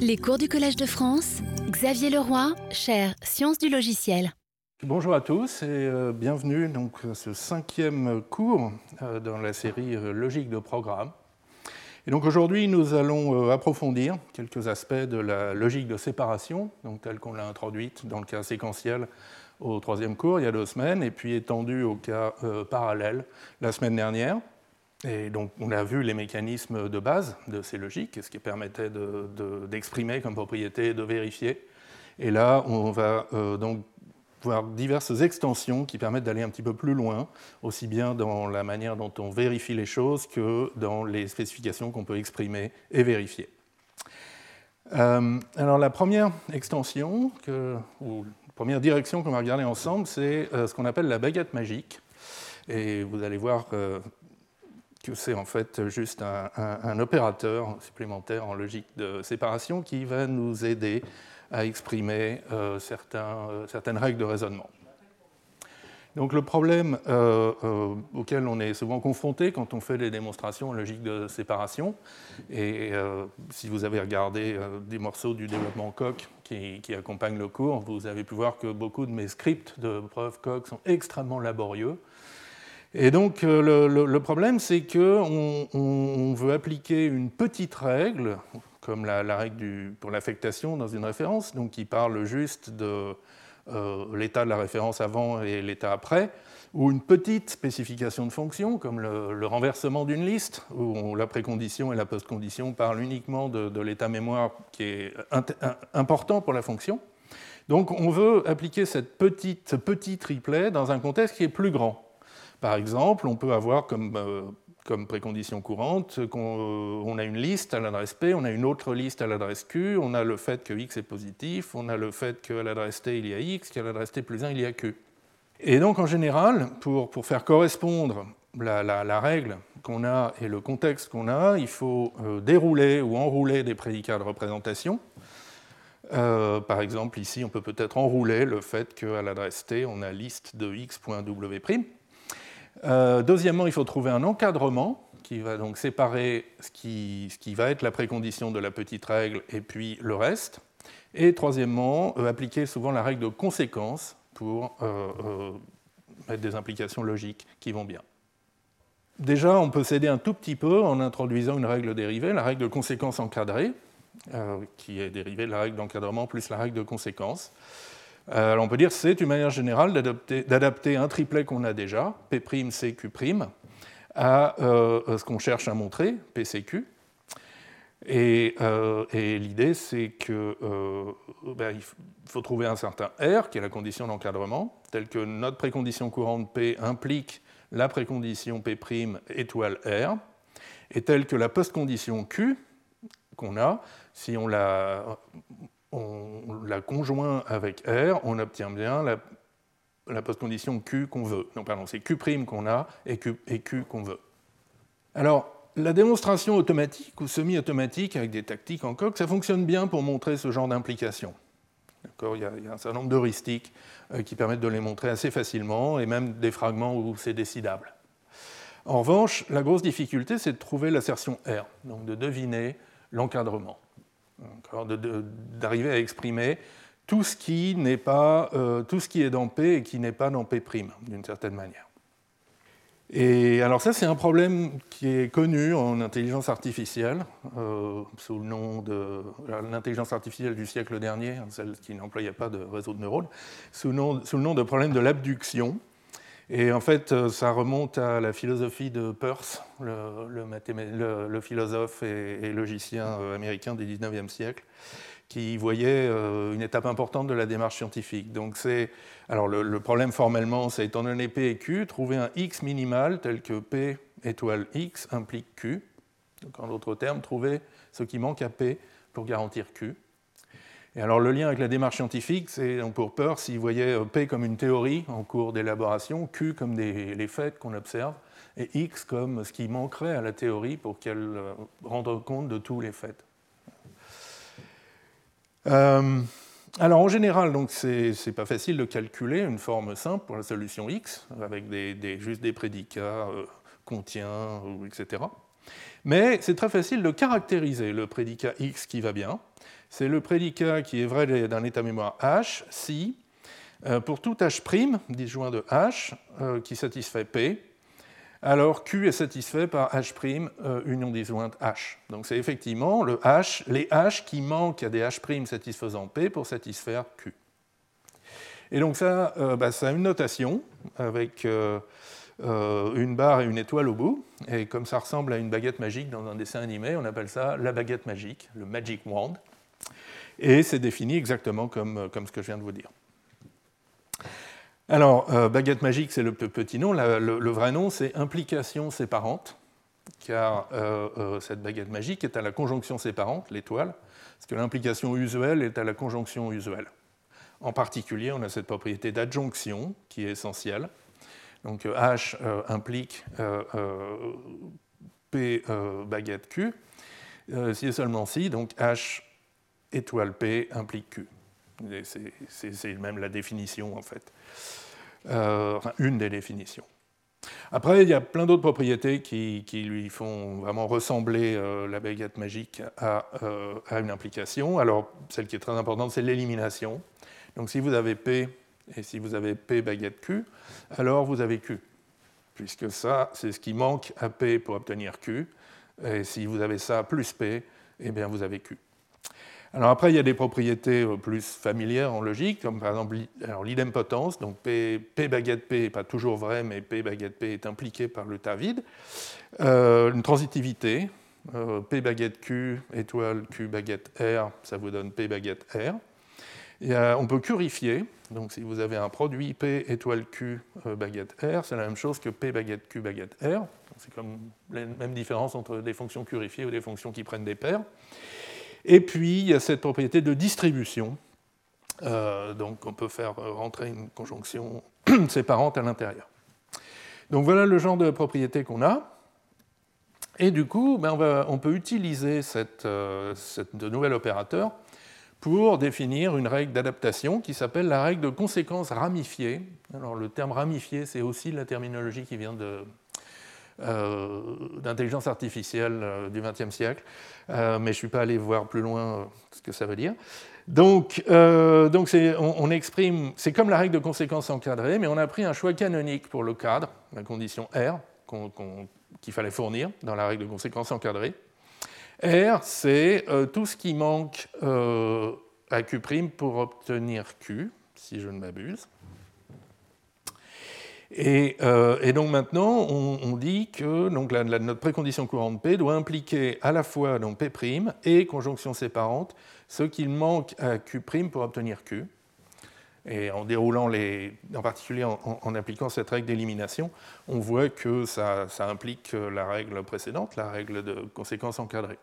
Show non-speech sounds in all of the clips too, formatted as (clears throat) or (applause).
Les cours du Collège de France, Xavier Leroy, chaire Sciences du logiciel. Bonjour à tous et euh, bienvenue donc, à ce cinquième cours euh, dans la série euh, Logique de programme. Et donc aujourd'hui, nous allons approfondir quelques aspects de la logique de séparation, donc telle qu'on l'a introduite dans le cas séquentiel au troisième cours il y a deux semaines, et puis étendue au cas parallèle la semaine dernière. Et donc, on a vu les mécanismes de base de ces logiques, ce qui permettait d'exprimer comme propriété de vérifier. Et là, on va euh, donc voir diverses extensions qui permettent d'aller un petit peu plus loin, aussi bien dans la manière dont on vérifie les choses que dans les spécifications qu'on peut exprimer et vérifier. Euh, alors, la première extension, ou la première direction qu'on va regarder ensemble, c'est euh, ce qu'on appelle la baguette magique. Et vous allez voir c'est en fait juste un, opérateur supplémentaire en logique de séparation qui va nous aider à exprimer euh, euh, certaines règles de raisonnement. Donc le problème euh, auquel on est souvent confronté quand on fait des démonstrations en logique de séparation, et si vous avez regardé des morceaux du développement Coq qui, qui, accompagnent le cours, vous avez pu voir que beaucoup de mes scripts de preuve Coq sont extrêmement laborieux et donc euh, le, problème, c'est qu'on on veut appliquer une petite règle, comme la, règle pour l'affectation dans une référence, donc qui parle juste de euh, l'état de la référence avant et l'état après, ou une petite spécification de fonction, comme le, renversement d'une liste, où la précondition et la postcondition parlent uniquement de, l'état mémoire qui est important pour la fonction. Donc on veut appliquer cette petite, ce petit triplet dans un contexte qui est plus grand. Par exemple, on peut avoir comme, euh, précondition courante qu'on euh, a une liste à l'adresse P, on a une autre liste à l'adresse Q, on a le fait que X est positif, on a le fait qu'à l'adresse T il y a X, qu'à l'adresse T plus 1 il y a Q. Et donc en général, pour, faire correspondre la, la, règle qu'on a et le contexte qu'on a, il faut euh, dérouler ou enrouler des prédicats de représentation. par exemple, ici, on peut peut-être enrouler le fait qu'à l'adresse T, on a liste de x.w'. Euh, deuxièmement, il faut trouver un encadrement qui va donc séparer ce qui, va être la précondition de la petite règle et puis le reste. Et troisièmement, euh, appliquer souvent la règle de conséquence pour euh, mettre des implications logiques qui vont bien. Déjà, on peut s'aider un tout petit peu en introduisant une règle dérivée, la règle de conséquence encadrée, qui est dérivée de la règle d'encadrement plus la règle de conséquence. Euh, on peut dire que c'est une manière générale d'adapter un triplet qu'on a déjà, P', à euh, ce qu'on cherche à montrer, PCQ. Et, euh, et l'idée, c'est qu'il ben, faut trouver un certain R, qui est la condition d'encadrement, telle que notre précondition courante P implique la précondition P' étoile R, et telle que la postcondition Q qu'on a, si on la on la conjoint avec R, on obtient bien la, postcondition Q qu'on veut. Non, pardon, c'est Q' qu'on a et Q, qu'on veut. Alors, la démonstration automatique ou semi-automatique avec des tactiques en coq, ça fonctionne bien pour montrer ce genre d'implication. Il, y a un certain nombre d'heuristiques euh, qui permettent de les montrer assez facilement et même des fragments où c'est décidable. En revanche, la grosse difficulté, c'est de trouver l'assertion R, donc de deviner l'encadrement d'arriver à exprimer tout ce qui n'est pas euh, tout ce qui est dans P et qui n'est pas dans P' d'une certaine manière. Et alors ça, c'est un problème qui est connu en intelligence artificielle, euh, sous le nom de l'intelligence artificielle du siècle dernier, hein, celle qui n'employait pas de réseau de neurones, sous, sous le nom de problème de l'abduction. Et en fait, euh, ça remonte à la philosophie de Peirce, le, philosophe et, logicien euh, américain du 19e siècle, qui voyait euh, une étape importante de la démarche scientifique. Donc c'est, alors le, problème formellement, c'est étant donné P et Q, trouver un X minimal tel que P étoile X implique Q. Donc en d'autres termes, trouver ce qui manque à P pour garantir Q. Alors le lien avec la démarche scientifique, c'est pour peur s'il voyait euh, P comme une théorie en cours d'élaboration, Q comme les faits qu'on observe, et X comme ce qui manquerait à la théorie pour qu'elle euh, rende compte de tous les faits. Euh, alors en général, donc c'est pas facile de calculer une forme simple pour la solution X avec juste des prédicats, contient, etc. Mais c'est très facile de caractériser le prédicat X qui va bien. C'est le prédicat qui est vrai d'un état mémoire H si, euh, pour tout H' disjoint de H euh, qui satisfait P, alors Q est satisfait par H' euh, union disjointe H. Donc c'est effectivement le H, les H qui manquent à des H' satisfaisant P pour satisfaire Q. Et donc ça, bah, ça a une notation avec une barre et une étoile au bout. Et comme ça ressemble à une baguette magique dans un dessin animé, on appelle ça la baguette magique, le Magic Wand. Et c'est défini exactement comme, comme ce que je viens de vous dire. Alors, euh, baguette magique, c'est le petit nom. le, vrai nom, c'est implication séparante, car euh, euh, cette baguette magique est à la conjonction séparante, l'étoile, parce que l'implication usuelle est à la conjonction usuelle. En particulier, on a cette propriété d'adjonction qui est essentielle. Donc H implique P baguette Q, si et seulement si, donc H étoile P implique Q. C'est même la définition en fait. Euh, une des définitions. Après, il y a plein d'autres propriétés qui, lui font vraiment ressembler euh, la baguette magique euh, à, une implication. Alors, celle qui est très importante, c'est l'élimination. Donc, si vous avez P et si vous avez P baguette Q, alors vous avez Q, puisque ça, c'est ce qui manque à P pour obtenir Q. Et si vous avez ça plus P, eh bien, vous avez Q. Alors après, il y a des propriétés euh, plus familières en logique, comme par exemple l'idempotence. Donc P, baguette P n'est pas toujours vrai, mais P baguette P est impliqué par le tas vide. Euh, une transitivité, euh, P baguette Q étoile Q baguette R, ça vous donne P baguette R. on peut purifier, donc si vous avez un produit P étoile Q baguette R, c'est la même chose que P baguette Q baguette R. C'est comme la même différence entre des fonctions purifiées ou des fonctions qui prennent des paires. Et puis, il y a cette propriété de distribution. Euh, donc, on peut faire rentrer une conjonction (clears throat) séparante à l'intérieur. Donc, voilà le genre de propriété qu'on a. Et du coup, ben, on, peut utiliser cette, euh, nouvel opérateur pour définir une règle d'adaptation qui s'appelle la règle de conséquence ramifiée. Alors, le terme ramifié, c'est aussi la terminologie qui vient de, d'intelligence artificielle euh, du XXe siècle, euh, mais je ne suis pas allé voir plus loin ce que ça veut dire. Donc, donc on, exprime, c'est comme la règle de conséquence encadrée, mais on a pris un choix canonique pour le cadre, la condition R, qu'il fallait fournir dans la règle de conséquence encadrée. R, c'est tout ce qui manque à Q' pour obtenir Q, si je ne m'abuse. Euh, et, donc maintenant, on, dit que donc, notre précondition courante P doit impliquer à la fois donc, P' et conjonction séparante, ce qu'il manque à Q' pour obtenir Q. Et en déroulant les, en particulier en, appliquant cette règle d'élimination, on voit que ça, ça, implique la règle précédente, la règle de conséquence encadrée.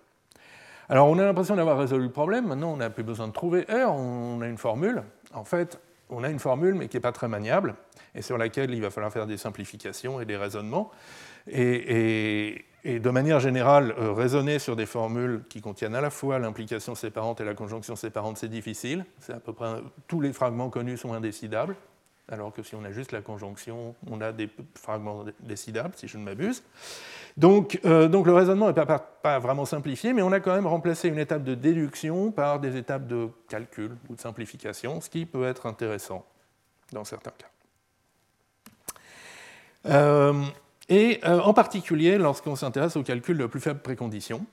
Alors on a l'impression d'avoir résolu le problème, maintenant on n'a plus besoin de trouver R, on a une formule. En fait, on a une formule mais qui n'est pas très maniable et sur laquelle il va falloir faire des simplifications et des raisonnements. Et, de manière générale, euh, raisonner sur des formules qui contiennent à la fois l'implication séparante et la conjonction séparante, c'est difficile. C'est à peu près tous les fragments connus sont indécidables, alors que si on a juste la conjonction, on a des fragments décidables, si je ne m'abuse. Donc, euh, le raisonnement n'est pas, pas, vraiment simplifié, mais on a quand même remplacé une étape de déduction par des étapes de calcul ou de simplification, ce qui peut être intéressant dans certains cas. Euh, et euh, en particulier lorsqu'on s'intéresse au calcul de plus faible précondition.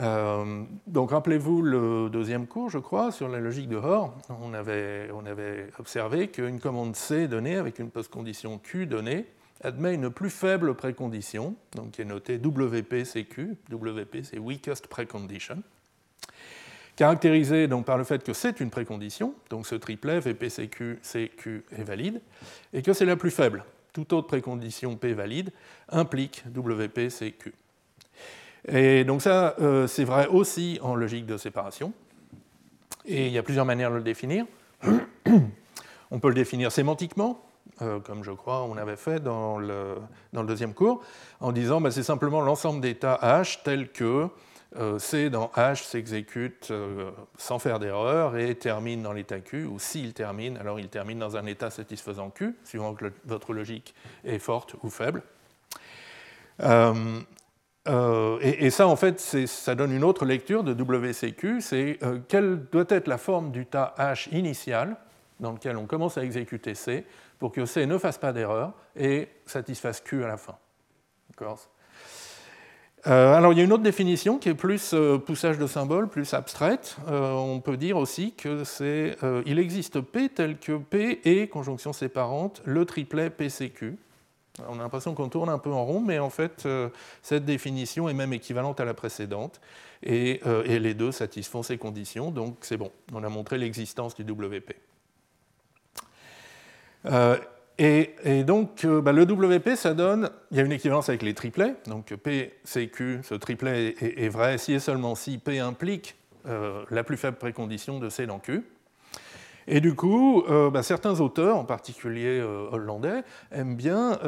Euh, donc rappelez-vous le deuxième cours, je crois, sur la logique de Hoare. On avait, on avait observé qu'une commande C donnée avec une postcondition Q donnée admet une plus faible précondition, donc qui est notée WPCQ. WP, c'est Weakest Precondition. Caractérisée donc par le fait que c'est une précondition, donc ce triplet VPCQ, CQ est valide, et que c'est la plus faible toute autre précondition P valide implique WPCQ. Et donc ça, euh, c'est vrai aussi en logique de séparation. Et il y a plusieurs manières de le définir. (clears throat) on peut le définir sémantiquement, euh, comme je crois on avait fait dans le, dans le deuxième cours, en disant bah, c'est simplement l'ensemble d'états H tels que euh, C dans H s'exécute sans faire d'erreur et termine dans l'état Q, ou s'il termine, alors il termine dans un état satisfaisant Q, suivant que votre logique est forte ou faible. Euh, et, ça, en fait, ça donne une autre lecture de WCQ, c'est quelle doit être la forme du tas H initial dans lequel on commence à exécuter C pour que C ne fasse pas d'erreur et satisfasse Q à la fin. Euh, alors il y a une autre définition qui est plus euh, poussage de symboles, plus abstraite. Euh, on peut dire aussi que c'est il existe P tel que P et conjonction séparante le triplet PCQ. On a l'impression qu'on tourne un peu en rond, mais en fait cette définition est même équivalente à la précédente et, et les deux satisfont ces conditions, donc c'est bon. On a montré l'existence du WP. Et, donc, euh, bah, le WP, ça donne, il y a une équivalence avec les triplets, donc P, C, Q, ce triplet est, vrai si et seulement si P implique euh, la plus faible précondition de C dans Q. Et du coup, euh, bah, certains auteurs, en particulier hollandais, aiment bien,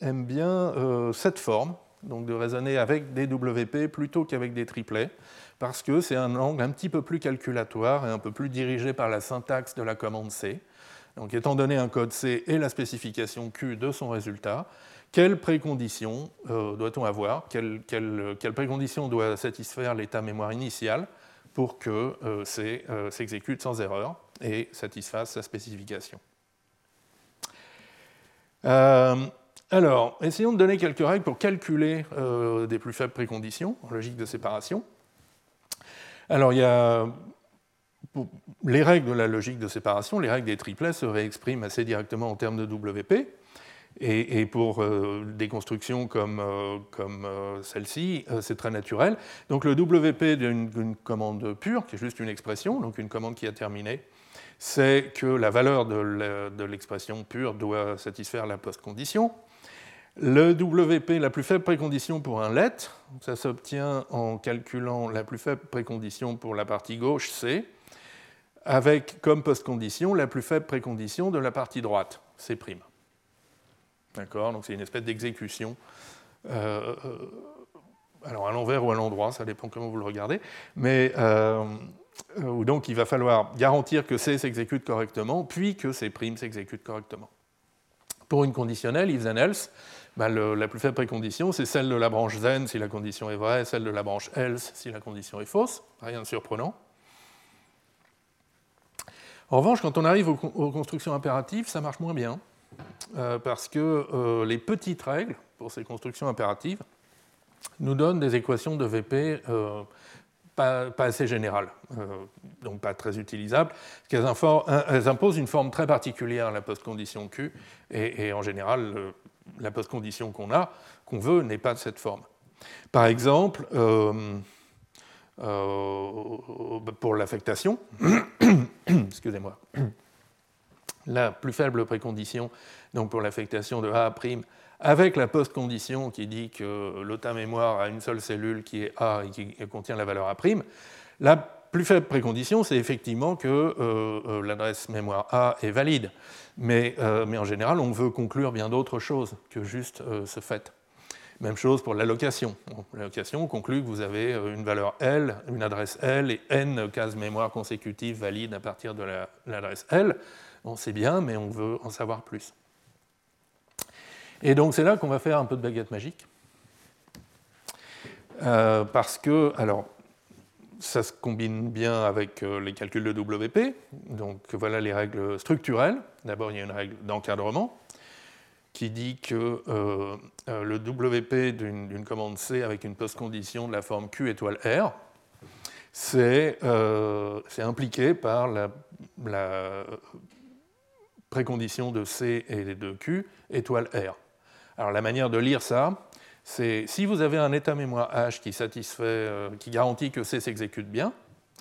bien cette forme, donc de raisonner avec des WP plutôt qu'avec des triplets, parce que c'est un angle un petit peu plus calculatoire et un peu plus dirigé par la syntaxe de la commande C. Donc, étant donné un code C et la spécification Q de son résultat, quelles préconditions euh, doit-on avoir? Quelles quelle, préconditions doit satisfaire l'état mémoire initial? Pour que euh, euh, s'exécute sans erreur et satisfasse sa spécification alors, essayons de donner quelques règles pour calculer des plus faibles préconditions en logique de séparation. Alors, il y a les règles de la logique de séparation, les règles des triplets se réexpriment assez directement en termes de WP. Et, pour euh, des constructions comme, euh, comme euh, celle-ci, c'est très naturel. Donc le WP d'une commande pure, qui est juste une expression, donc une commande qui a terminé, c'est que la valeur de l'expression pure doit satisfaire la post-condition. Le WP, la plus faible précondition pour un let, ça s'obtient en calculant la plus faible précondition pour la partie gauche, C, avec comme post-condition la plus faible précondition de la partie droite, C'. D'accord Donc c'est une espèce d'exécution. Euh, euh, alors à l'envers ou à l'endroit, ça dépend comment vous le regardez. Mais euh, donc il va falloir garantir que C s'exécute correctement, puis que C' s'exécute correctement. Pour une conditionnelle, if then else, la plus faible précondition, c'est celle de la branche then si la condition est vraie, celle de la branche else si la condition est fausse. Rien de surprenant. En revanche, quand on arrive aux, constructions impératives, ça marche moins bien, euh, parce que euh, les petites règles pour ces constructions impératives nous donnent des équations de VP euh, pas, assez générales, donc pas très utilisables, parce qu'elles imposent une forme très particulière à la postcondition Q, et, en général, la postcondition qu'on a, qu'on veut, n'est pas de cette forme. Par exemple, pour l'affectation, (coughs) excusez-moi, la plus faible précondition donc pour l'affectation de A' avec la post-condition qui dit que l'OTA mémoire a une seule cellule qui est A et qui contient la valeur A', la plus faible précondition, c'est effectivement que euh, euh, l'adresse mémoire A est valide. Mais, mais, en général, on veut conclure bien d'autres choses que juste ce fait. Même chose pour l'allocation. L'allocation on conclut que vous avez euh, une valeur L, une adresse L et n cases mémoire consécutives valides à partir de l'adresse L. On sait bien, mais on veut en savoir plus. Et donc c'est là qu'on va faire un peu de baguette magique. Euh, parce que, alors, ça se combine bien avec euh, les calculs de WP. Donc voilà les règles structurelles. D'abord, il y a une règle d'encadrement qui dit que euh, le WP d'une commande C avec une post-condition de la forme Q étoile R, c'est impliqué par la, précondition de C et de Q étoile R. Alors la manière de lire ça, c'est si vous avez un état mémoire H qui satisfait, qui garantit que C s'exécute bien,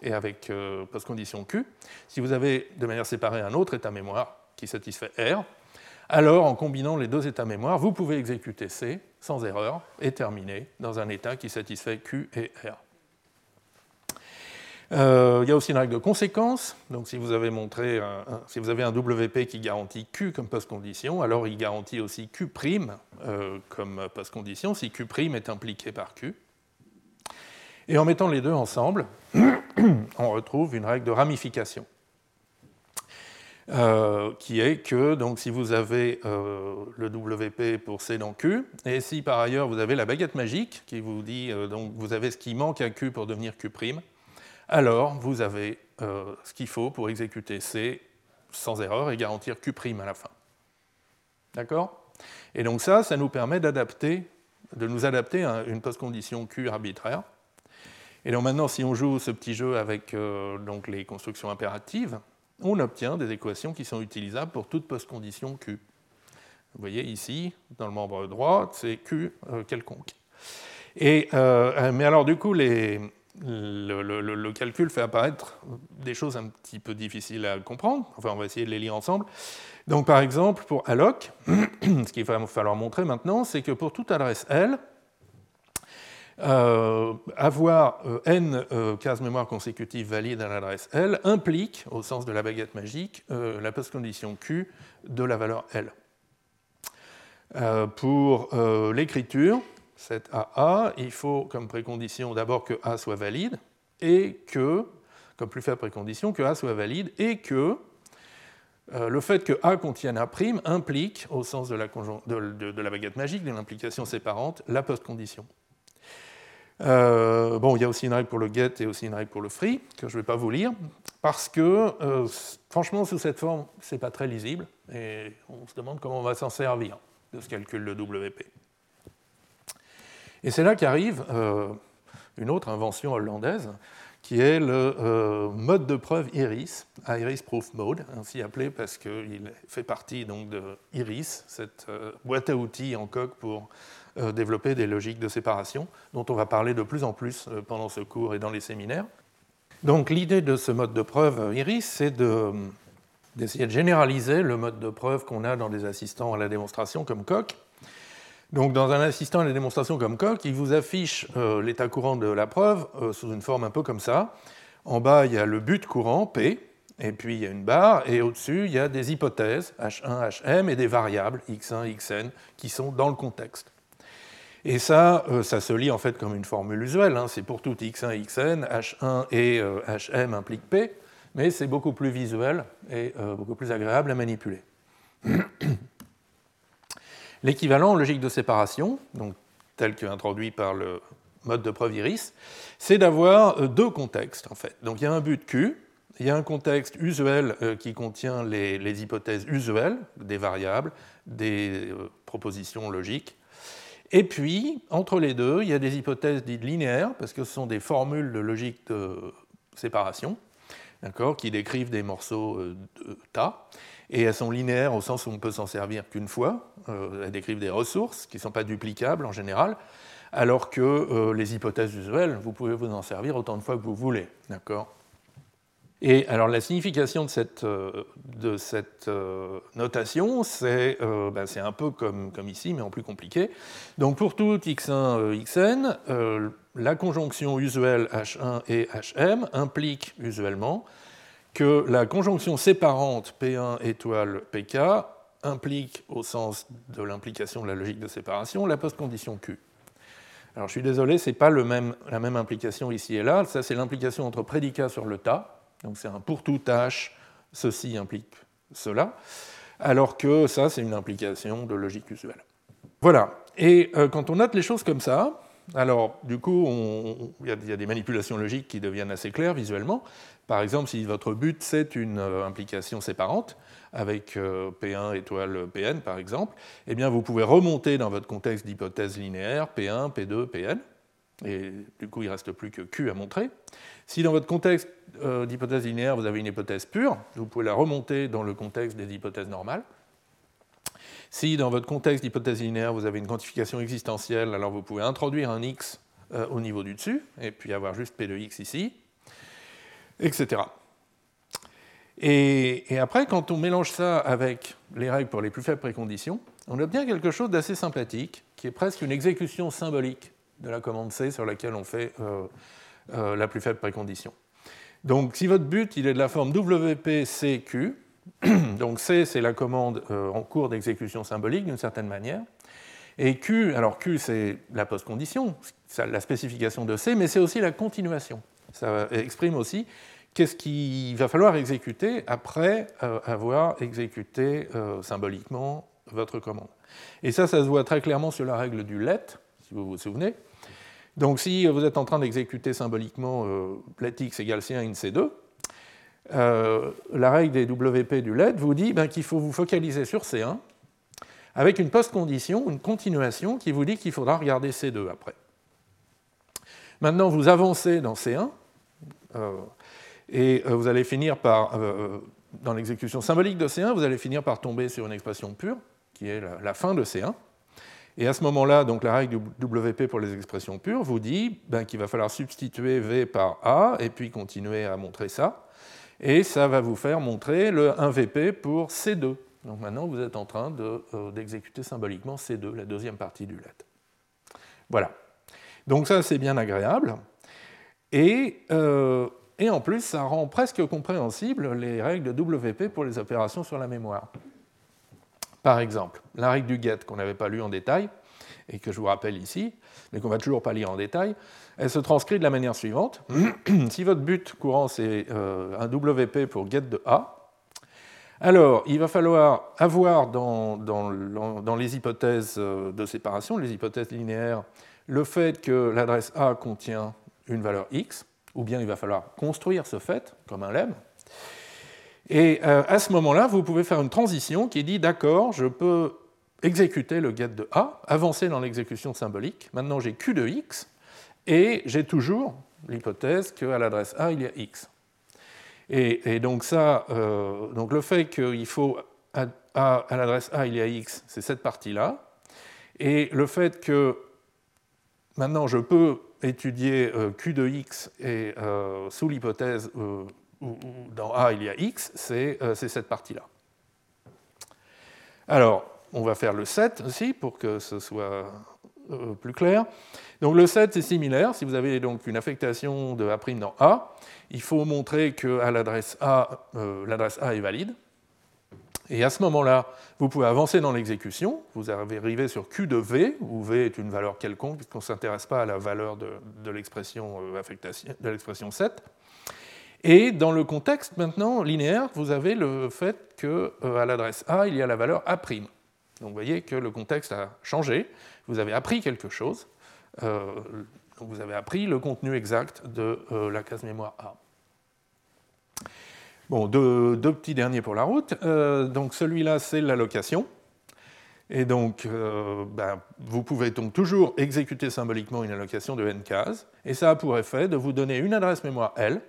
et avec post-condition Q, si vous avez de manière séparée un autre état mémoire qui satisfait R, alors en combinant les deux états mémoire, vous pouvez exécuter C sans erreur et terminer dans un état qui satisfait Q et R. Euh, il y a aussi une règle de conséquence. Donc, si vous avez montré, si vous avez un WP qui garantit Q comme post-condition, alors il garantit aussi Q' euh, comme post-condition si Q' est impliqué par Q. Et en mettant les deux ensemble, (clears throat) on retrouve une règle de ramification. euh, qui est que donc, si vous avez le WP pour C dans Q, et si par ailleurs vous avez la baguette magique qui vous dit donc vous avez ce qui manque à Q pour devenir Q', alors vous avez ce qu'il faut pour exécuter C sans erreur et garantir Q' à la fin. D'accord? Et donc ça, ça nous permet d'adapter, de nous adapter à une postcondition Q arbitraire. Et donc maintenant, si on joue ce petit jeu avec donc les constructions impératives, on obtient des équations qui sont utilisables pour toute postcondition Q. Vous voyez ici, dans le membre droit, c'est Q euh, quelconque. Et, euh, mais alors du coup, le, calcul fait apparaître des choses un petit peu difficiles à comprendre. Enfin, on va essayer de les lire ensemble. Donc par exemple, pour alloc, (clears throat) ce qu'il va falloir montrer maintenant, c'est que pour toute adresse L, euh, avoir euh, n euh, cases mémoire consécutives valides à l'adresse L implique, au sens de la baguette magique, la postcondition Q de la valeur L. pour l'écriture, cette AA, il faut comme précondition d'abord que A soit valide et que, comme plus faible précondition, que A soit valide et que le fait que A contienne A' implique, au sens de la, de la baguette magique, de l'implication séparante, la postcondition. Euh, bon, il y a aussi une règle pour le get et aussi une règle pour le free, que je ne vais pas vous lire, parce que, euh, franchement, sous cette forme, ce n'est pas très lisible, et on se demande comment on va s'en servir de ce calcul de WP. Et c'est là qu'arrive euh, une autre invention hollandaise, qui est le mode de preuve IRIS, Iris Proof Mode, ainsi appelé parce qu'il fait partie donc, de IRIS, cette boîte à outils en coq pour euh, développer des logiques de séparation, dont on va parler de plus en plus euh, pendant ce cours et dans les séminaires. Donc l'idée de ce mode de preuve euh, IRIS, c'est d'essayer de, généraliser le mode de preuve qu'on a dans des assistants à la démonstration comme Coq. Donc dans un assistant à la démonstration comme Coq, il vous affiche l'état courant de la preuve sous une forme un peu comme ça. En bas, il y a le but courant, P, et puis il y a une barre, et au-dessus, il y a des hypothèses, H1, HM, et des variables, X1, Xn, qui sont dans le contexte. Et ça, euh, ça se lit en fait comme une formule usuelle. Hein. C'est pour tout x1, xn, h1 et hm euh, implique p, mais c'est beaucoup plus visuel et euh, beaucoup plus agréable à manipuler. (clears throat) L'équivalent en logique de séparation, donc tel qu'introduit par le mode de preuve iris, c'est d'avoir deux contextes en fait. Donc il y a un but Q, il y a un contexte usuel qui contient les, hypothèses usuelles, des variables, des propositions logiques, et puis, entre les deux, il y a des hypothèses dites linéaires, parce que ce sont des formules de logique de séparation, qui décrivent des morceaux euh, de tas. Et elles sont linéaires au sens où on peut s'en servir qu'une fois. Euh, elles décrivent des ressources qui ne sont pas duplicables en général, alors que euh, les hypothèses usuelles, vous pouvez vous en servir autant de fois que vous voulez. D'accord? Et alors la signification de cette, euh, notation, ben, c'est un peu comme, comme, ici, mais en plus compliqué. Donc pour tout x1, xn, la conjonction usuelle h1 et hm implique usuellement que la conjonction séparante P1 étoile PK implique, au sens de l'implication de la logique de séparation, la postcondition Q. Alors je suis désolé, ce n'est pas la même implication ici et là. Ça, c'est l'implication entre prédicat sur le tas donc c'est un pour tout h, ceci implique cela, alors que ça, c'est une implication de logique usuelle. Voilà. Et euh, quand on note les choses comme ça, alors du coup, il y, a des manipulations logiques qui deviennent assez claires visuellement. Par exemple, si votre but c'est une euh, implication séparante, avec euh, P1 étoile Pn par exemple, eh bien vous pouvez remonter dans votre contexte d'hypothèse linéaire P1, P2, Pn, et du coup il ne reste plus que Q à montrer. Si dans votre contexte euh, d'hypothèse linéaire, vous avez une hypothèse pure, vous pouvez la remonter dans le contexte des hypothèses normales. Si dans votre contexte d'hypothèse linéaire, vous avez une quantification existentielle, alors vous pouvez introduire un x euh, au niveau du dessus, et puis avoir juste p de x ici, etc. Et, après, quand on mélange ça avec les règles pour les plus faibles préconditions, on obtient quelque chose d'assez sympathique, qui est presque une exécution symbolique de la commande C sur laquelle on fait euh, euh, la plus faible précondition. Donc si votre but il est de la forme WPCQ, (clears throat) donc C c'est la commande euh, en cours d'exécution symbolique d'une certaine manière, et Q, alors Q c'est la postcondition, la spécification de C, mais c'est aussi la continuation. Ça exprime aussi qu'est-ce qu'il va falloir exécuter après avoir exécuté symboliquement votre commande. Et ça, ça se voit très clairement sur la règle du let, si vous vous souvenez. Donc si vous êtes en train d'exécuter symboliquement let x égale c1 in c2, la règle des WP du let vous dit ben, qu'il faut vous focaliser sur C1 avec une post-condition, une continuation qui vous dit qu'il faudra regarder C2 après. Maintenant, vous avancez dans C1, euh, et euh, vous allez finir par, euh, dans l'exécution symbolique de C1, vous allez finir par tomber sur une expression pure, qui est la, fin de C1. Et à ce moment-là, donc la règle du WP pour les expressions pures vous dit ben, qu'il va falloir substituer V par A et puis continuer à montrer ça. Et ça va vous faire montrer le 1VP pour C2. Donc maintenant, vous êtes en train d'exécuter symboliquement C2, la deuxième partie du let. Voilà. Donc ça, c'est bien agréable. Euh, et, en plus, ça rend presque compréhensible les règles de WP pour les opérations sur la mémoire. Par exemple, la règle du get qu'on n'avait pas lu en détail, et que je vous rappelle ici, mais qu'on ne va toujours pas lire en détail, elle se transcrit de la manière suivante. (clears throat) si votre but courant, c'est euh, un WP pour get de A, alors, il va falloir avoir dans, dans, les hypothèses euh, de séparation, les hypothèses linéaires, le fait que l'adresse A contient une valeur x, ou bien il va falloir construire ce fait comme un lemme. Et euh, à ce moment-là, vous pouvez faire une transition qui dit d'accord, je peux exécuter le get de A, avancer dans l'exécution symbolique. Maintenant, j'ai Q de x, et j'ai toujours l'hypothèse qu'à l'adresse A, il y a x. Et, donc, ça, euh, donc le fait qu'il faut à, l'adresse A, il y a x, c'est cette partie-là. Et le fait que Maintenant, je peux étudier euh, Q de x et euh, sous l'hypothèse où, dans A il y a x, c'est cette partie-là. Alors, on va faire le set aussi pour que ce soit plus clair. Donc le set est similaire. Si vous avez donc une affectation de A' dans A, il faut montrer que l'adresse A, l'adresse A est valide. Et à ce moment-là, vous pouvez avancer dans l'exécution. Vous arrivez sur Q de V, où V est une valeur quelconque, puisqu'on ne s'intéresse pas à la valeur de, de l'expression 7. Euh, Et dans le contexte maintenant linéaire, vous avez le fait qu'à euh, l'adresse A, il y a la valeur A'. Donc vous voyez que le contexte a changé. Vous avez appris quelque chose. Euh, vous avez appris le contenu exact de la case mémoire A. Bon, deux, petits derniers pour la route. Euh, donc celui-là, c'est l'allocation. Et donc, euh, ben, vous pouvez donc toujours exécuter symboliquement une allocation de n cases, et ça a pour effet de vous donner une adresse mémoire L,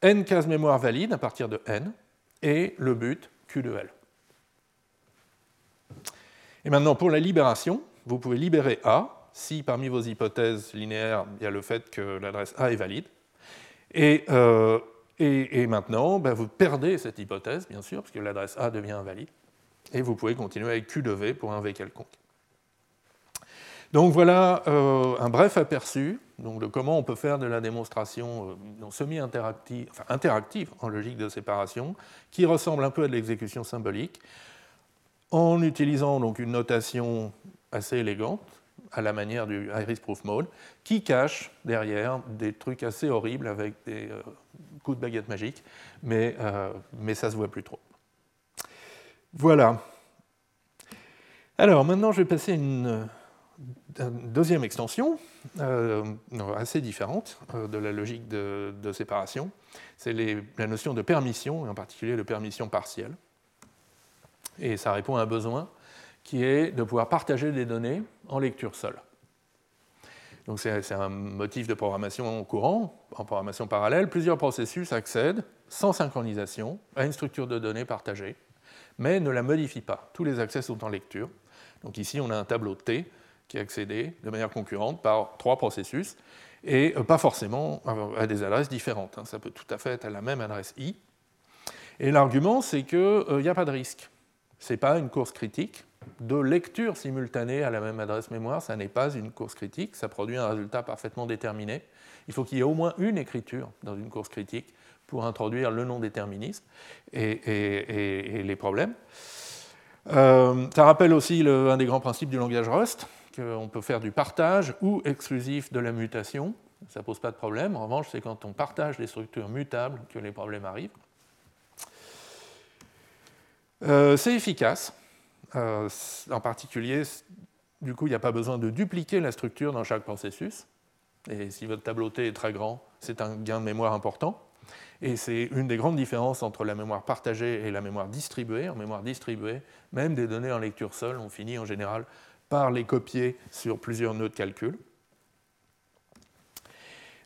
n cases mémoire valide à partir de n, et le but Q de L. Et maintenant, pour la libération, vous pouvez libérer A si parmi vos hypothèses linéaires, il y a le fait que l'adresse A est valide. Et euh, maintenant, ben, vous perdez cette hypothèse, bien sûr, parce que l'adresse A devient invalide, et vous pouvez continuer avec Q de V pour un V quelconque. Donc voilà euh, un bref aperçu de comment on peut faire de la démonstration euh, semi-interactive, enfin interactive en logique de séparation, qui ressemble un peu à de l'exécution symbolique, en utilisant donc une notation assez élégante, à la manière du Iris Proof Mode, qui cache derrière des trucs assez horribles avec des euh, coups de baguette magique, mais, euh, mais ça ne se voit plus trop. Voilà. Alors maintenant, je vais passer à une, deuxième extension, euh, assez différente de la logique de, de séparation. C'est la notion de permission, et en particulier de permission partielle. Et ça répond à un besoin qui est de pouvoir partager des données en lecture seule. Donc c'est un motif de programmation courant, en programmation parallèle. Plusieurs processus accèdent sans synchronisation à une structure de données partagée, mais ne la modifient pas. Tous les accès sont en lecture. Donc ici, on a un tableau T qui est accédé de manière concurrente par trois processus, et pas forcément à des adresses différentes. Hein. Ça peut tout à fait être à la même adresse I. Et l'argument, c'est qu'il n'y a pas de risque. Ce n'est pas une course critique, de lecture simultanée à la même adresse mémoire, ça n'est pas une course critique, ça produit un résultat parfaitement déterminé. Il faut qu'il y ait au moins une écriture dans une course critique pour introduire le non-déterminisme et, les problèmes. Euh, ça rappelle aussi un des grands principes du langage Rust, qu'on peut faire du partage ou exclusif de la mutation. ça ne pose pas de problème. En revanche, c'est quand on partage des structures mutables que les problèmes arrivent. Euh, c'est efficace. Euh, en particulier, du coup, il n'y a pas besoin de dupliquer la structure dans chaque processus. Et si votre tableau T est très grand, c'est un gain de mémoire important. Et c'est une des grandes différences entre la mémoire partagée et la mémoire distribuée. En mémoire distribuée, même des données en lecture seule, on finit en général par les copier sur plusieurs nœuds de calcul.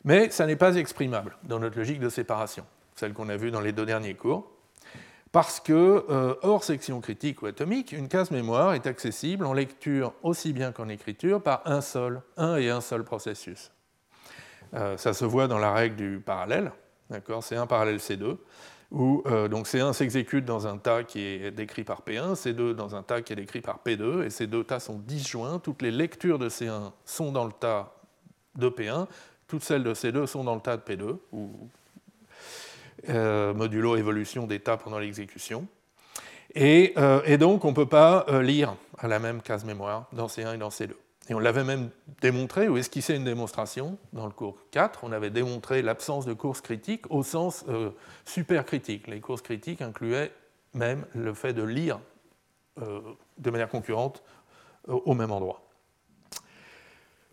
Mais ça n'est pas exprimable dans notre logique de séparation, celle qu'on a vue dans les deux derniers cours, parce que, euh, hors section critique ou atomique, une case mémoire est accessible en lecture aussi bien qu'en écriture par un seul, un et un seul processus. Euh, ça se voit dans la règle du parallèle, C1 parallèle C2, où euh, donc C1 s'exécute dans un tas qui est décrit par P1, C2 dans un tas qui est décrit par P2, et ces deux tas sont disjoints. Toutes les lectures de C1 sont dans le tas de P1, toutes celles de C2 sont dans le tas de P2, ou euh, modulo évolution des tas pendant l'exécution. Et, et, donc on ne peut pas lire à la même case mémoire dans C1 et dans C2. Et on l'avait même démontré ou esquissé une démonstration dans le cours 4. On avait démontré l'absence de courses critiques au sens euh, super critique. Les courses critiques incluaient même le fait de lire euh, de manière concurrente euh, au même endroit.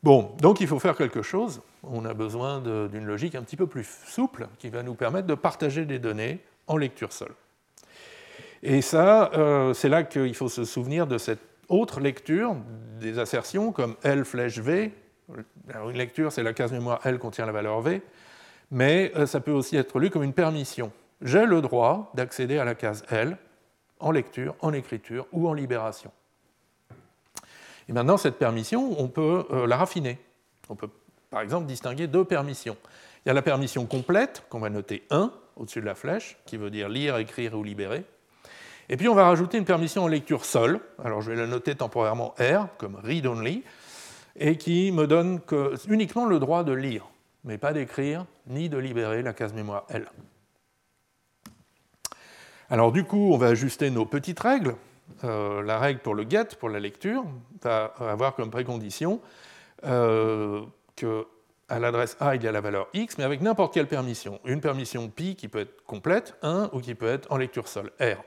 Bon, donc il faut faire quelque chose. On a besoin d'une logique un petit peu plus souple qui va nous permettre de partager des données en lecture seule. Et ça, c'est là qu'il faut se souvenir de cette autre lecture des assertions comme L flèche V. Une lecture, c'est la case mémoire L contient la valeur V, mais euh, ça peut aussi être lu comme une permission. J'ai le droit d'accéder à la case L en lecture, en écriture ou en libération. Et maintenant, cette permission, on peut euh, la raffiner. Par exemple, distinguer deux permissions. Il y a la permission complète, qu'on va noter 1 au-dessus de la flèche, qui veut dire lire, écrire ou libérer. Et puis on va rajouter une permission en lecture seule, alors je vais la noter temporairement R, comme read only, et qui me donne uniquement le droit de lire, mais pas d'écrire ni de libérer la case mémoire L. Alors du coup, on va ajuster nos petites règles. Euh, la règle pour le get, pour la lecture, va avoir comme précondition euh, qu'à l'adresse A, il y a la valeur X, mais avec n'importe quelle permission. Une permission pi qui peut être complète, 1, ou qui peut être en lecture seule, R.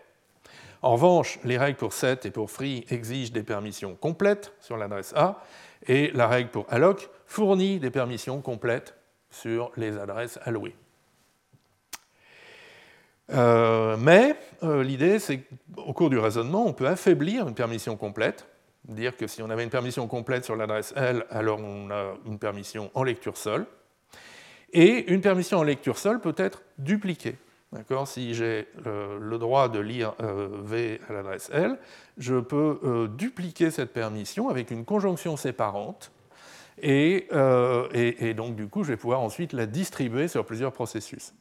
En revanche, les règles pour set et pour free exigent des permissions complètes sur l'adresse A, et la règle pour alloc fournit des permissions complètes sur les adresses allouées. Euh, mais euh, l'idée, c'est qu'au cours du raisonnement, on peut affaiblir une permission complète, dire que si on avait une permission complète sur l'adresse L, alors on a une permission en lecture seule, et une permission en lecture seule peut être dupliquée. Si j'ai euh, le droit de lire euh, V à l'adresse L, je peux euh, dupliquer cette permission avec une conjonction séparante, et, et, donc du coup, je vais pouvoir ensuite la distribuer sur plusieurs processus.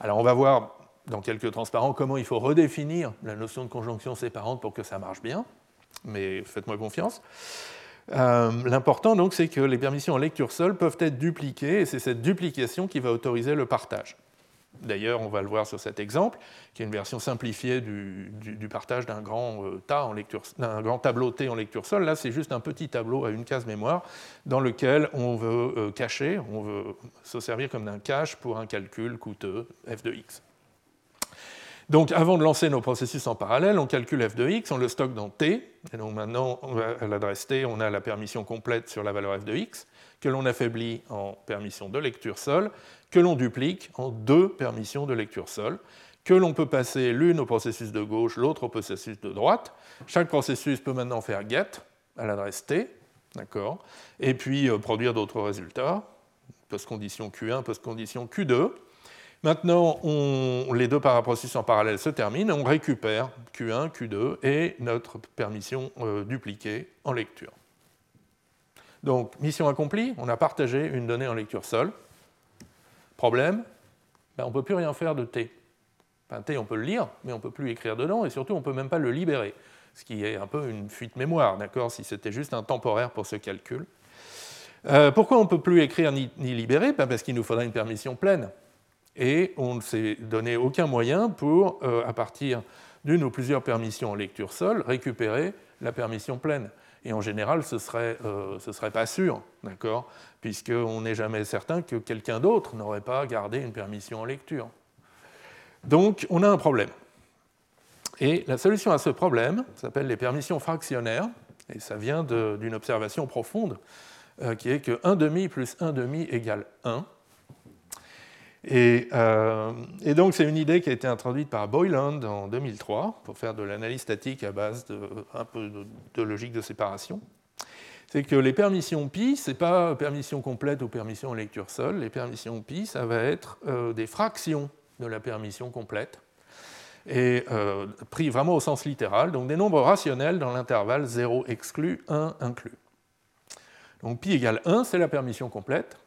Alors on va voir dans quelques transparents comment il faut redéfinir la notion de conjonction séparante pour que ça marche bien, mais faites-moi confiance. L'important donc, c'est que les permissions en lecture seule peuvent être dupliquées, et c'est cette duplication qui va autoriser le partage. D'ailleurs, on va le voir sur cet exemple, qui est une version simplifiée du, partage d'un grand, euh, lecture, grand tableau T en lecture seule. Là, c'est juste un petit tableau à une case mémoire dans lequel on veut euh, cacher, on veut se servir comme d'un cache pour un calcul coûteux f de x. Donc, avant de lancer nos processus en parallèle, on calcule f de x, on le stocke dans T. Et donc maintenant, à l'adresse T, on a la permission complète sur la valeur f de x, que l'on affaiblit en permission de lecture seule, que l'on duplique en deux permissions de lecture seule, que l'on peut passer l'une au processus de gauche, l'autre au processus de droite. Chaque processus peut maintenant faire get à l'adresse T, d'accord, et puis euh, produire d'autres résultats, post-condition Q1, post-condition Q2. Maintenant, les deux paraprocessus en parallèle se terminent, on récupère Q1, Q2 et notre permission euh, dupliquée en lecture. Donc, mission accomplie, on a partagé une donnée en lecture seule. Problème, ben, on ne peut plus rien faire de T. T, on peut le lire, mais on ne peut plus écrire dedans, et surtout, on ne peut même pas le libérer, ce qui est un peu une fuite mémoire, d'accord, si c'était juste un temporaire pour ce calcul. Euh, pourquoi on ne peut plus écrire ni, libérer? Ben, Parce qu'il nous faudrait une permission pleine. Et on ne s'est donné aucun moyen pour, euh, à partir d'une ou plusieurs permissions en lecture seule, récupérer la permission pleine. Et en général, ce ne serait, ce serait pas sûr, d'accord? Puisqu'on n'est jamais certain que quelqu'un d'autre n'aurait pas gardé une permission en lecture. Donc, on a un problème. Et la solution à ce problème s'appelle les permissions fractionnaires, et ça vient d'une observation profonde, euh, qui est que 1 demi plus 1 demi égale 1. Euh, et, donc c'est une idée qui a été introduite par Boyland en 2003 pour faire de l'analyse statique à base de un peu de, logique de séparation. C'est que les permissions pi, ce n'est pas permission complète ou permission en lecture seule. Les permissions pi, ça va être euh, des fractions de la permission complète et euh, pris vraiment au sens littéral, donc des nombres rationnels dans l'intervalle 0 exclu, 1 inclus. Donc pi égale 1, c'est la permission complète,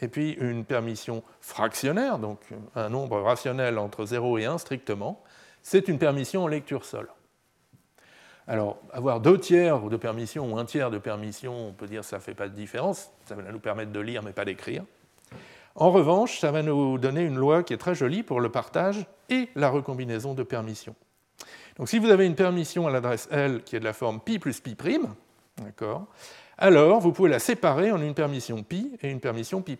et puis une permission fractionnaire, donc un nombre rationnel entre 0 et 1 strictement, c'est une permission en lecture seule. Alors, avoir deux tiers de permission ou un tiers de permission, on peut dire que ça ne fait pas de différence, ça va nous permettre de lire mais pas d'écrire. En revanche, ça va nous donner une loi qui est très jolie pour le partage et la recombinaison de permissions. Donc si vous avez une permission à l'adresse L qui est de la forme pi plus pi', alors vous pouvez la séparer en une permission pi et une permission pi'.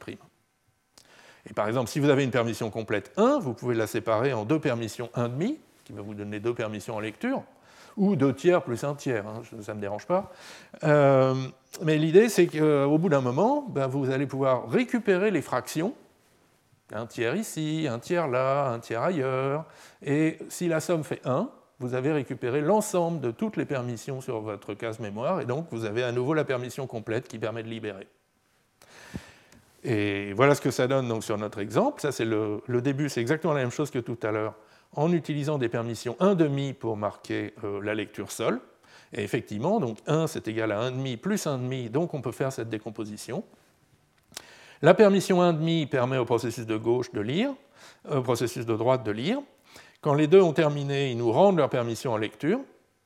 Et par exemple, si vous avez une permission complète 1, vous pouvez la séparer en deux permissions 1,5, qui va vous donner deux permissions en lecture, ou deux tiers plus un tiers, hein, ça ne me dérange pas. Euh, mais l'idée, c'est qu'au bout d'un moment, ben, vous allez pouvoir récupérer les fractions, un tiers ici, un tiers là, un tiers ailleurs, et si la somme fait 1, vous avez récupéré l'ensemble de toutes les permissions sur votre case mémoire, et donc vous avez à nouveau la permission complète qui permet de libérer. Et voilà ce que ça donne donc sur notre exemple. Ça, c'est le, début, c'est exactement la même chose que tout à l'heure en utilisant des permissions 1,5 pour marquer euh, la lecture seule. Et effectivement, donc 1 c'est égal à 1,5 plus 1,5, donc on peut faire cette décomposition. La permission 1,5 permet au processus de gauche de lire, au processus de droite de lire. Quand les deux ont terminé, ils nous rendent leur permission en lecture,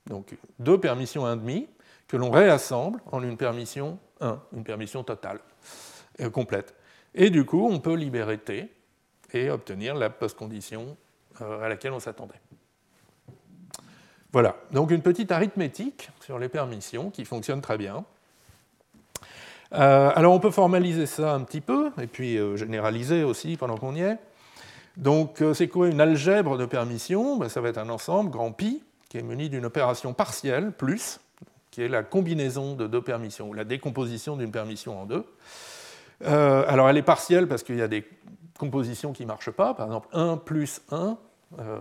donc deux permissions 1,5 que l'on réassemble en une permission 1, une permission totale, euh, complète. Et du coup, on peut libérer T et obtenir la postcondition euh, à laquelle on s'attendait. Voilà, donc une petite arithmétique sur les permissions qui fonctionne très bien. Euh, alors on peut formaliser ça un petit peu, et puis euh, généraliser aussi pendant qu'on y est. Donc c'est quoi une algèbre de permissions ben, Ça va être un ensemble, grand pi, qui est muni d'une opération partielle, plus, qui est la combinaison de deux permissions, ou la décomposition d'une permission en deux. alors elle est partielle parce qu'il y a des compositions qui ne marchent pas, par exemple 1 plus 1, euh,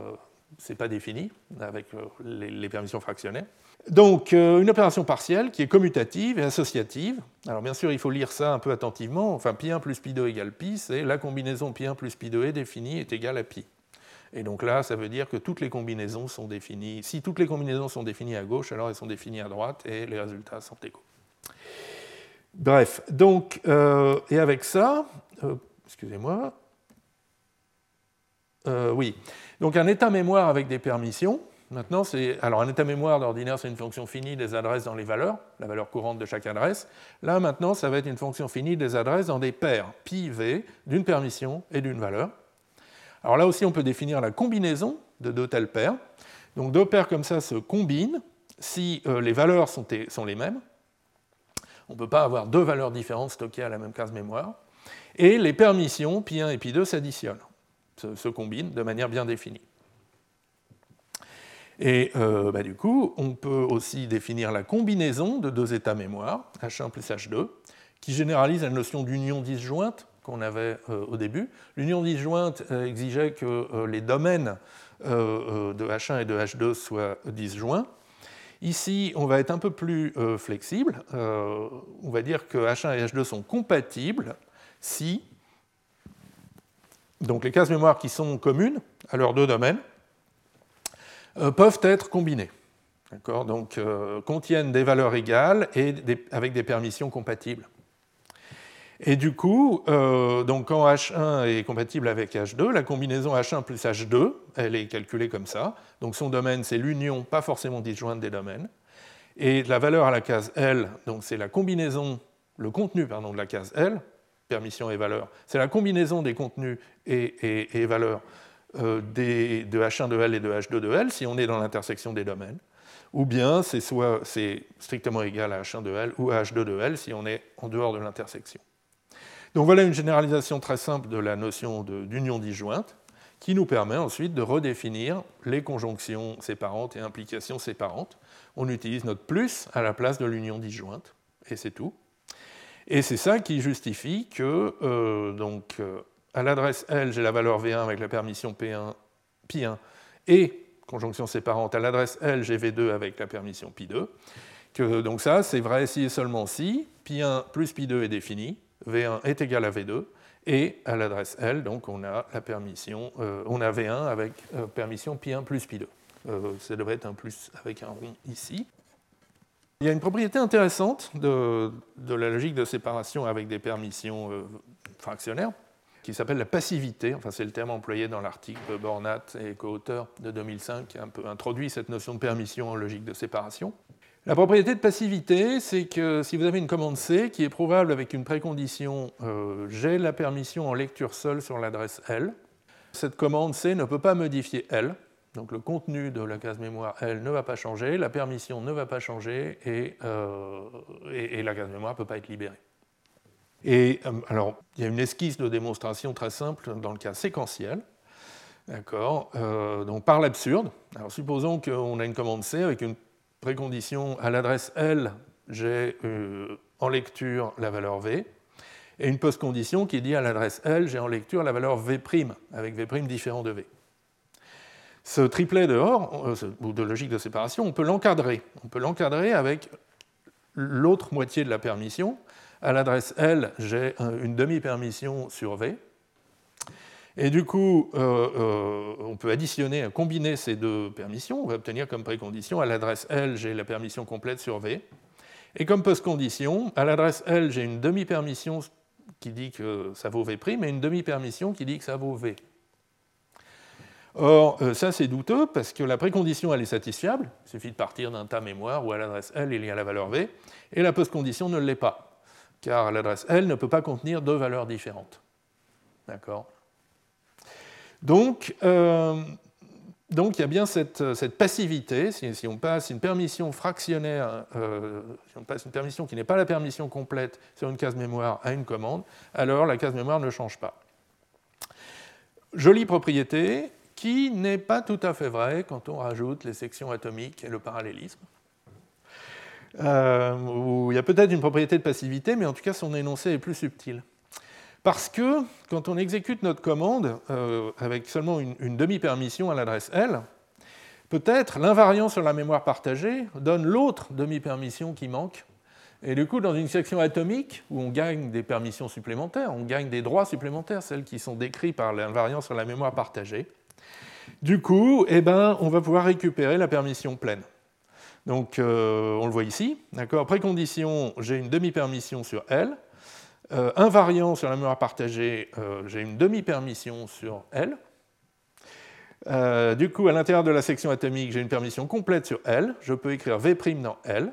ce n'est pas défini avec euh, les, permissions fractionnaires. Donc, euh, une opération partielle qui est commutative et associative. Alors, bien sûr, il faut lire ça un peu attentivement. Enfin, pi1 plus pi2 égale pi, c'est la combinaison pi1 plus pi2 est définie est égale à pi. Et donc là, ça veut dire que toutes les combinaisons sont définies. Si toutes les combinaisons sont définies à gauche, alors elles sont définies à droite et les résultats sont égaux. Bref, donc, et avec ça, excusez-moi, oui, donc un état mémoire avec des permissions. Maintenant, c'est alors un état mémoire d'ordinaire, c'est une fonction finie des adresses dans les valeurs, la valeur courante de chaque adresse. Là, maintenant, ça va être une fonction finie des adresses dans des paires pi v d'une permission et d'une valeur. Alors là aussi, on peut définir la combinaison de deux telles paires. Donc deux paires comme ça se combinent si euh, les valeurs sont, les mêmes. On ne peut pas avoir deux valeurs différentes stockées à la même case mémoire. Et les permissions pi1 et pi2 s'additionnent se, combinent de manière bien définie. Et euh, bah, du coup, on peut aussi définir la combinaison de deux états mémoire, H1 plus H2, qui généralise la notion d'union disjointe qu'on avait euh, au début. L'union disjointe euh, exigeait que les domaines de H1 et de H2 soient disjoints. Ici, on va être un peu plus flexible. on va dire que H1 et H2 sont compatibles si donc les cases mémoire qui sont communes à leurs deux domaines peuvent être combinées. Donc euh, contiennent des valeurs égales et avec des permissions compatibles. Et du coup, euh, donc quand H1 est compatible avec H2, la combinaison H1 plus H2, elle est calculée comme ça. Donc son domaine, c'est l'union, pas forcément disjointe des domaines. Et la valeur à la case L, donc c'est la combinaison, le contenu pardon, de la case L, permission et valeur, c'est la combinaison des contenus et, valeurs euh, de H1 de L et de H2 de L, si on est dans l'intersection des domaines. ou bien c'est soit strictement égal à H1 de L ou à H2 de L si on est en dehors de l'intersection. Donc voilà une généralisation très simple de la notion d'union disjointe qui nous permet ensuite de redéfinir les conjonctions séparantes et implications séparantes. On utilise notre plus à la place de l'union disjointe, et c'est tout. Et c'est ça qui justifie que, euh, donc, euh, à l'adresse L, j'ai la valeur V1 avec la permission P1, Pi1, et conjonction séparante à l'adresse L, j'ai V2 avec la permission Pi2. Que, donc ça, c'est vrai si et seulement si Pi1 plus Pi2 est défini, V1 est égal à V2, et à l'adresse L, donc on a la permission, euh, on a V1 avec permission Pi1 plus Pi2. ça devrait être un plus avec un rond ici. Il y a une propriété intéressante de, la logique de séparation avec des permissions euh, fractionnaires qui s'appelle la passivité. Enfin, c'est le terme employé dans l'article de Bornat et co-auteur de 2005 qui un peu introduit cette notion de permission en logique de séparation. La propriété de passivité, c'est que si vous avez une commande C qui est prouvable avec une précondition euh, j'ai la permission en lecture seule sur l'adresse L, cette commande C ne peut pas modifier L, donc le contenu de la case mémoire, elle, ne va pas changer, la permission ne va pas changer, et, euh, la case mémoire ne peut pas être libérée. Et euh, alors, il y a une esquisse de démonstration très simple dans le cas séquentiel. D'accord euh, Donc par l'absurde. Alors supposons qu'on a une commande C avec une précondition à l'adresse L, j'ai en lecture la valeur V, et une post-condition qui dit à l'adresse L, j'ai en lecture la valeur V', avec V' différent de V. Ce triplet de euh, ou de logique de séparation, on peut l'encadrer. On peut l'encadrer avec l'autre moitié de la permission. À l'adresse L, j'ai une demi-permission sur V. Et du coup, euh, euh, on peut additionner, combiner ces deux permissions. On va obtenir comme précondition, à l'adresse L, j'ai la permission complète sur V. Et comme post-condition, à l'adresse L, j'ai une demi-permission qui dit que ça vaut V', et une demi-permission qui dit que ça vaut V. Or, euh, ça c'est douteux parce que la précondition elle est satisfiable, il suffit de partir d'un tas mémoire où à l'adresse L il y a la valeur V, et la postcondition ne l'est pas, car l'adresse L ne peut pas contenir deux valeurs différentes. D'accord? Donc, euh, donc, il y a bien cette, passivité, si, on passe une permission fractionnaire, euh, si on passe une permission qui n'est pas la permission complète sur une case mémoire à une commande, alors la case mémoire ne change pas. Jolie propriété, qui n'est pas tout à fait vrai quand on rajoute les sections atomiques et le parallélisme. Euh, où il y a peut-être une propriété de passivité, mais en tout cas son énoncé est plus subtil. Parce que quand on exécute notre commande euh, avec seulement une, demi-permission à l'adresse L, peut-être l'invariant sur la mémoire partagée donne l'autre demi-permission qui manque. Et du coup, dans une section atomique, où on gagne des permissions supplémentaires, on gagne des droits supplémentaires, celles qui sont décrits par l'invariant sur la mémoire partagée, du coup, eh ben, on va pouvoir récupérer la permission pleine. Donc, euh, on le voit ici. Précondition, j'ai une demi-permission sur L. Euh, invariant sur la mémoire partagée, euh, j'ai une demi-permission sur L. du coup, à l'intérieur de la section atomique, j'ai une permission complète sur L. Je peux écrire V' dans L.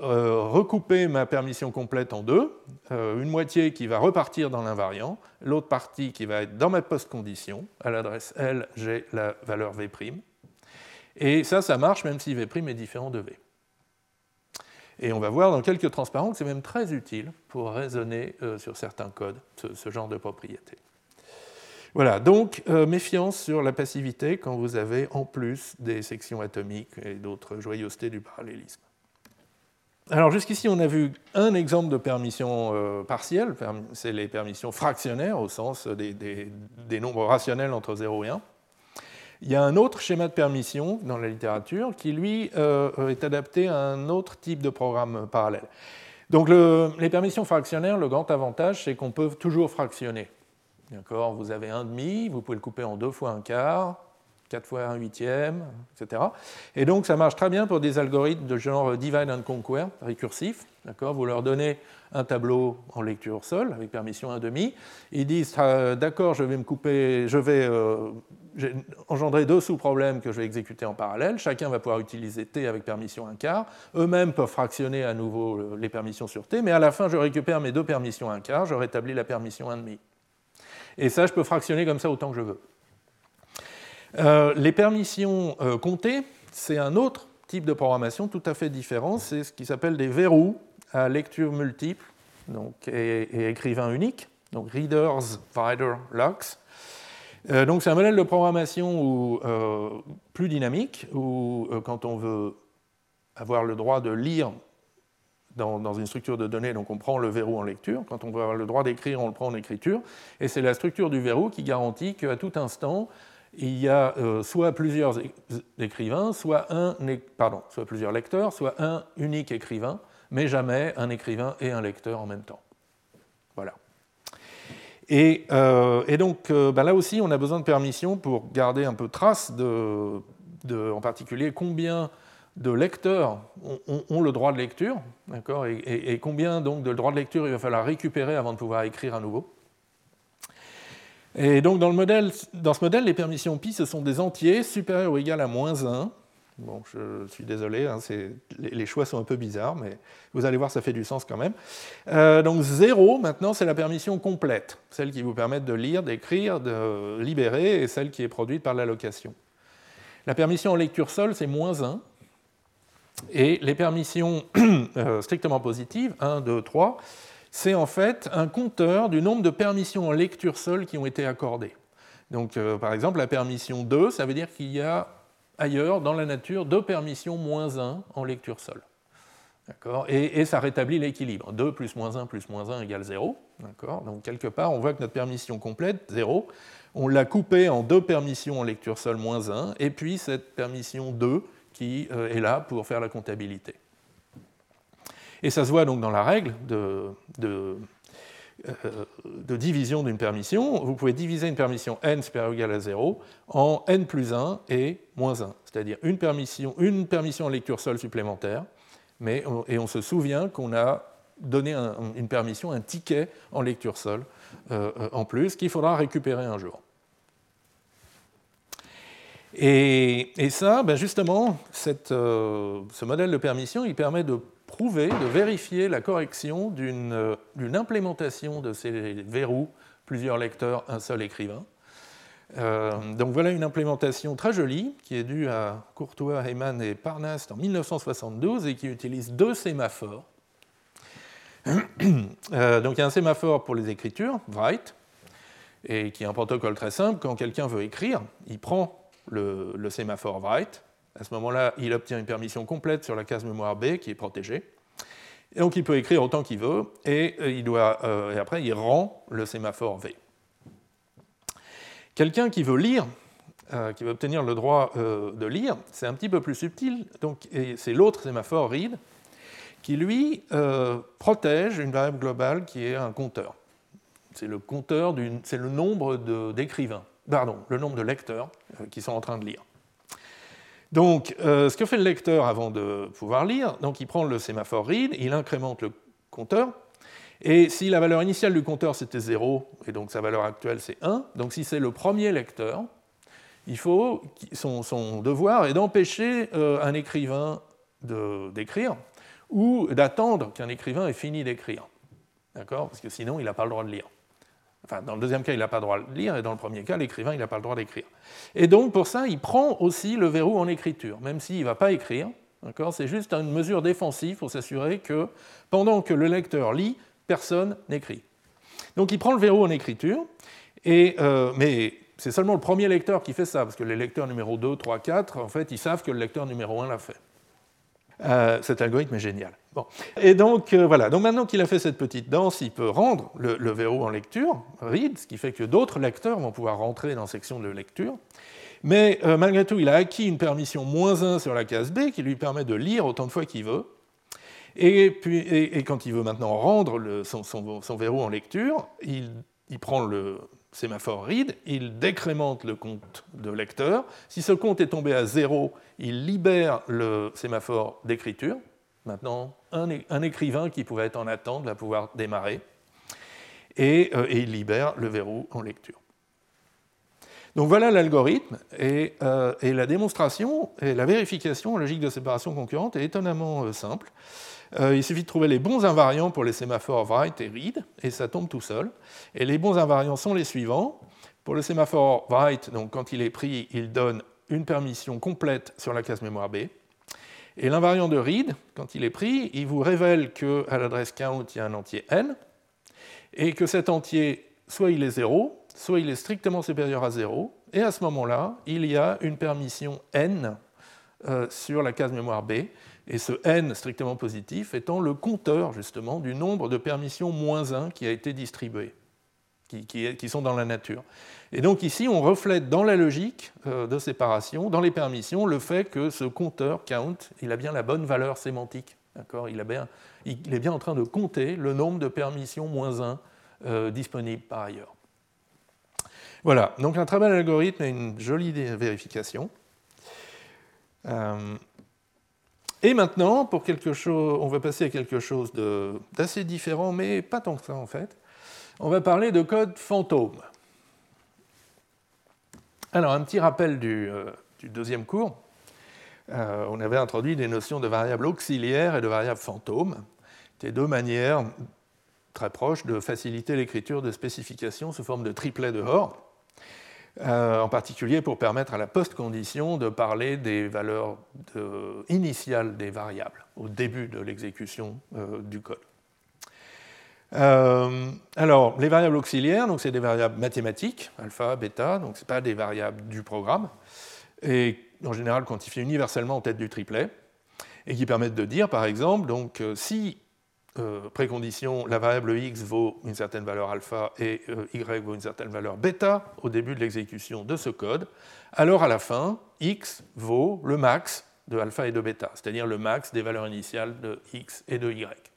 Euh, recouper ma permission complète en deux, euh, une moitié qui va repartir dans l'invariant, l'autre partie qui va être dans ma post-condition, à l'adresse L, j'ai la valeur V', et ça, ça marche même si V' est différent de V. Et on va voir dans quelques transparents que c'est même très utile pour raisonner euh, sur certains codes, ce, genre de propriété. Voilà, donc méfiance sur la passivité quand vous avez en plus des sections atomiques et d'autres joyeusetés du parallélisme. Alors jusqu'ici, on a vu un exemple de permission euh, partielle, c'est les permissions fractionnaires au sens des, nombres rationnels entre 0 et 1. Il y a un autre schéma de permission dans la littérature qui, lui, euh, est adapté à un autre type de programme parallèle. Donc les permissions fractionnaires, le grand avantage, c'est qu'on peut toujours fractionner. D'accord? Vous avez un demi, vous pouvez le couper en deux fois un quart, 4 fois 1 huitième, etc. Et donc ça marche très bien pour des algorithmes de genre divide and conquer, récursif. Vous leur donnez un tableau en lecture seule, avec permission 1,5. Ils disent ah, D'accord, je vais me couper, je vais euh, engendrer deux sous-problèmes que je vais exécuter en parallèle. Chacun va pouvoir utiliser T avec permission 1 quart. Eux-mêmes peuvent fractionner à nouveau euh, les permissions sur T, mais à la fin, je récupère mes deux permissions 1 quart, je rétablis la permission 1,5. Et ça, je peux fractionner comme ça autant que je veux. Euh, les permissions comptées, c'est un autre type de programmation tout à fait différent, c'est ce qui s'appelle des verrous à lecture multiple donc, et, écrivain unique, donc Readers Writer Locks. Euh, donc c'est un modèle de programmation euh, plus dynamique, où euh, quand on veut avoir le droit de lire dans, une structure de données, donc on prend le verrou en lecture, quand on veut avoir le droit d'écrire, on le prend en écriture, et c'est la structure du verrou qui garantit qu'à tout instant, il y a soit plusieurs écrivains, soit un, pardon, soit plusieurs lecteurs, soit un unique écrivain, mais jamais un écrivain et un lecteur en même temps. Voilà. Et, euh, donc euh, bah là aussi, on a besoin de permission pour garder un peu trace de, en particulier, combien de lecteurs ont, le droit de lecture, d'accord, et, combien donc de droit de lecture il va falloir récupérer avant de pouvoir écrire à nouveau. Et donc dans, le modèle, dans ce modèle, les permissions pi, ce sont des entiers supérieurs ou égaux à moins 1, Bon, je suis désolé, hein, les, choix sont un peu bizarres, mais vous allez voir, ça fait du sens quand même. Euh, donc 0, maintenant, c'est la permission complète, celle qui vous permet de lire, d'écrire, de libérer, et celle qui est produite par l'allocation. La permission en lecture seule, c'est moins 1. Et les permissions (clears throat) euh, strictement positives, 1, 2, 3, c'est en fait un compteur du nombre de permissions en lecture seule qui ont été accordées. Donc, euh, par exemple, la permission 2, ça veut dire qu'il y a ailleurs dans la nature deux permissions moins 1 en lecture seule. Et, ça rétablit l'équilibre. 2 plus moins 1 plus moins 1 égale 0. Donc quelque part, on voit que notre permission complète, 0, on l'a coupée en deux permissions en lecture seule moins 1, et puis cette permission 2 qui euh, est là pour faire la comptabilité. Et ça se voit donc dans la règle de, de division d'une permission, vous pouvez diviser une permission n supérieure ou égale à 0 en n plus 1 et moins 1, c'est-à-dire une permission, une permission en lecture seule supplémentaire, mais et on se souvient qu'on a donné une permission, un ticket en lecture seule euh, euh, en plus, qu'il faudra récupérer un jour. Et, ça, ben justement, ce modèle de permission, il permet de prouver, de vérifier la correction d'une implémentation de ces verrous, plusieurs lecteurs, un seul écrivain. Euh, donc voilà une implémentation très jolie qui est due à Courtois, Heyman et Parnast en 1972 et qui utilise deux sémaphores. (coughs) Euh, donc il y a un sémaphore pour les écritures, write, et qui est un protocole très simple. Quand quelqu'un veut écrire, il prend le, le sémaphore write, à ce moment-là, il obtient une permission complète sur la case mémoire B qui est protégée. Et donc il peut écrire autant qu'il veut, et, euh, il doit, euh, et après il rend le sémaphore V. Quelqu'un qui veut lire, euh, qui veut obtenir le droit de lire, c'est un petit peu plus subtil, donc, c'est l'autre sémaphore read, qui lui protège une variable globale qui est un compteur. C'est le compteur, c'est le nombre d'écrivains, pardon, le nombre de lecteurs qui sont en train de lire. Donc, euh, ce que fait le lecteur avant de pouvoir lire, donc il prend le sémaphore read, il incrémente le compteur, et si la valeur initiale du compteur c'était 0, et donc sa valeur actuelle c'est 1, donc si c'est le premier lecteur, il faut, son, devoir est d'empêcher euh, un écrivain d'écrire, ou d'attendre qu'un écrivain ait fini d'écrire. D'accord? Parce que sinon, il n'a pas le droit de lire. Enfin, dans le deuxième cas, il n'a pas le droit de lire, et dans le premier cas, l'écrivain, il n'a pas le droit d'écrire. Et donc, pour ça, il prend aussi le verrou en écriture, même s'il ne va pas écrire. C'est juste une mesure défensive pour s'assurer que pendant que le lecteur lit, personne n'écrit. Donc, il prend le verrou en écriture, et, euh, mais c'est seulement le premier lecteur qui fait ça, parce que les lecteurs numéro 2, 3, 4, en fait, ils savent que le lecteur numéro 1 l'a fait. Euh, cet algorithme est génial. Bon. Et donc euh, voilà, donc maintenant qu'il a fait cette petite danse, il peut rendre le, verrou en lecture, read, ce qui fait que d'autres lecteurs vont pouvoir rentrer dans la section de lecture. Mais euh, malgré tout, il a acquis une permission moins 1 sur la case B qui lui permet de lire autant de fois qu'il veut. Et, puis, et, quand il veut maintenant rendre le, son, son, verrou en lecture, il, il prend le, sémaphore read, il décrémente le compte de lecteur. Si ce compte est tombé à zéro, il libère le sémaphore d'écriture. Maintenant, un, écrivain qui pouvait être en attente va pouvoir démarrer. Et, euh, il libère le verrou en lecture. Donc voilà l'algorithme, et, euh, la démonstration et la vérification en logique de séparation concurrente est étonnamment euh, simple. Il suffit de trouver les bons invariants pour les sémaphores write et read, et ça tombe tout seul. Et les bons invariants sont les suivants. Pour le sémaphore write, donc quand il est pris, il donne une permission complète sur la case mémoire B. Et l'invariant de Reed, quand il est pris, il vous révèle qu'à l'adresse count, il y a un entier n, et que cet entier, soit il est 0, soit il est strictement supérieur à 0, et à ce moment-là, il y a une permission n euh, sur la case mémoire B, et ce n strictement positif étant le compteur justement du nombre de permissions moins 1 qui a été distribué, qui, sont dans la nature. Et donc ici, on reflète dans la logique euh, de séparation, dans les permissions, le fait que ce compteur count, il a bien la bonne valeur sémantique. Il, est bien en train de compter le nombre de permissions moins 1 euh, disponibles par ailleurs. Voilà, donc un très bel algorithme et une jolie vérification. Euh, et maintenant, pour quelque chose, on va passer à quelque chose d'assez différent, mais pas tant que ça en fait. On va parler de code fantôme. Alors, un petit rappel du, euh, deuxième cours. Euh, on avait introduit des notions de variables auxiliaires et de variables fantômes. C'était deux manières très proches de faciliter l'écriture de spécifications sous forme de triplet de Hoare. Euh, en particulier pour permettre à la post-condition de parler des valeurs initiales des variables au début de l'exécution euh, du code. Euh, alors, les variables auxiliaires, c'est des variables mathématiques, alpha, bêta, donc ce pas des variables du programme, et en général quantifiées universellement en tête du triplet, et qui permettent de dire, par exemple, donc, si euh, précondition, la variable x vaut une certaine valeur alpha et euh, y vaut une certaine valeur bêta au début de l'exécution de ce code, alors à la fin, x vaut le max de alpha et de bêta, c'est-à-dire le max des valeurs initiales de x et de y.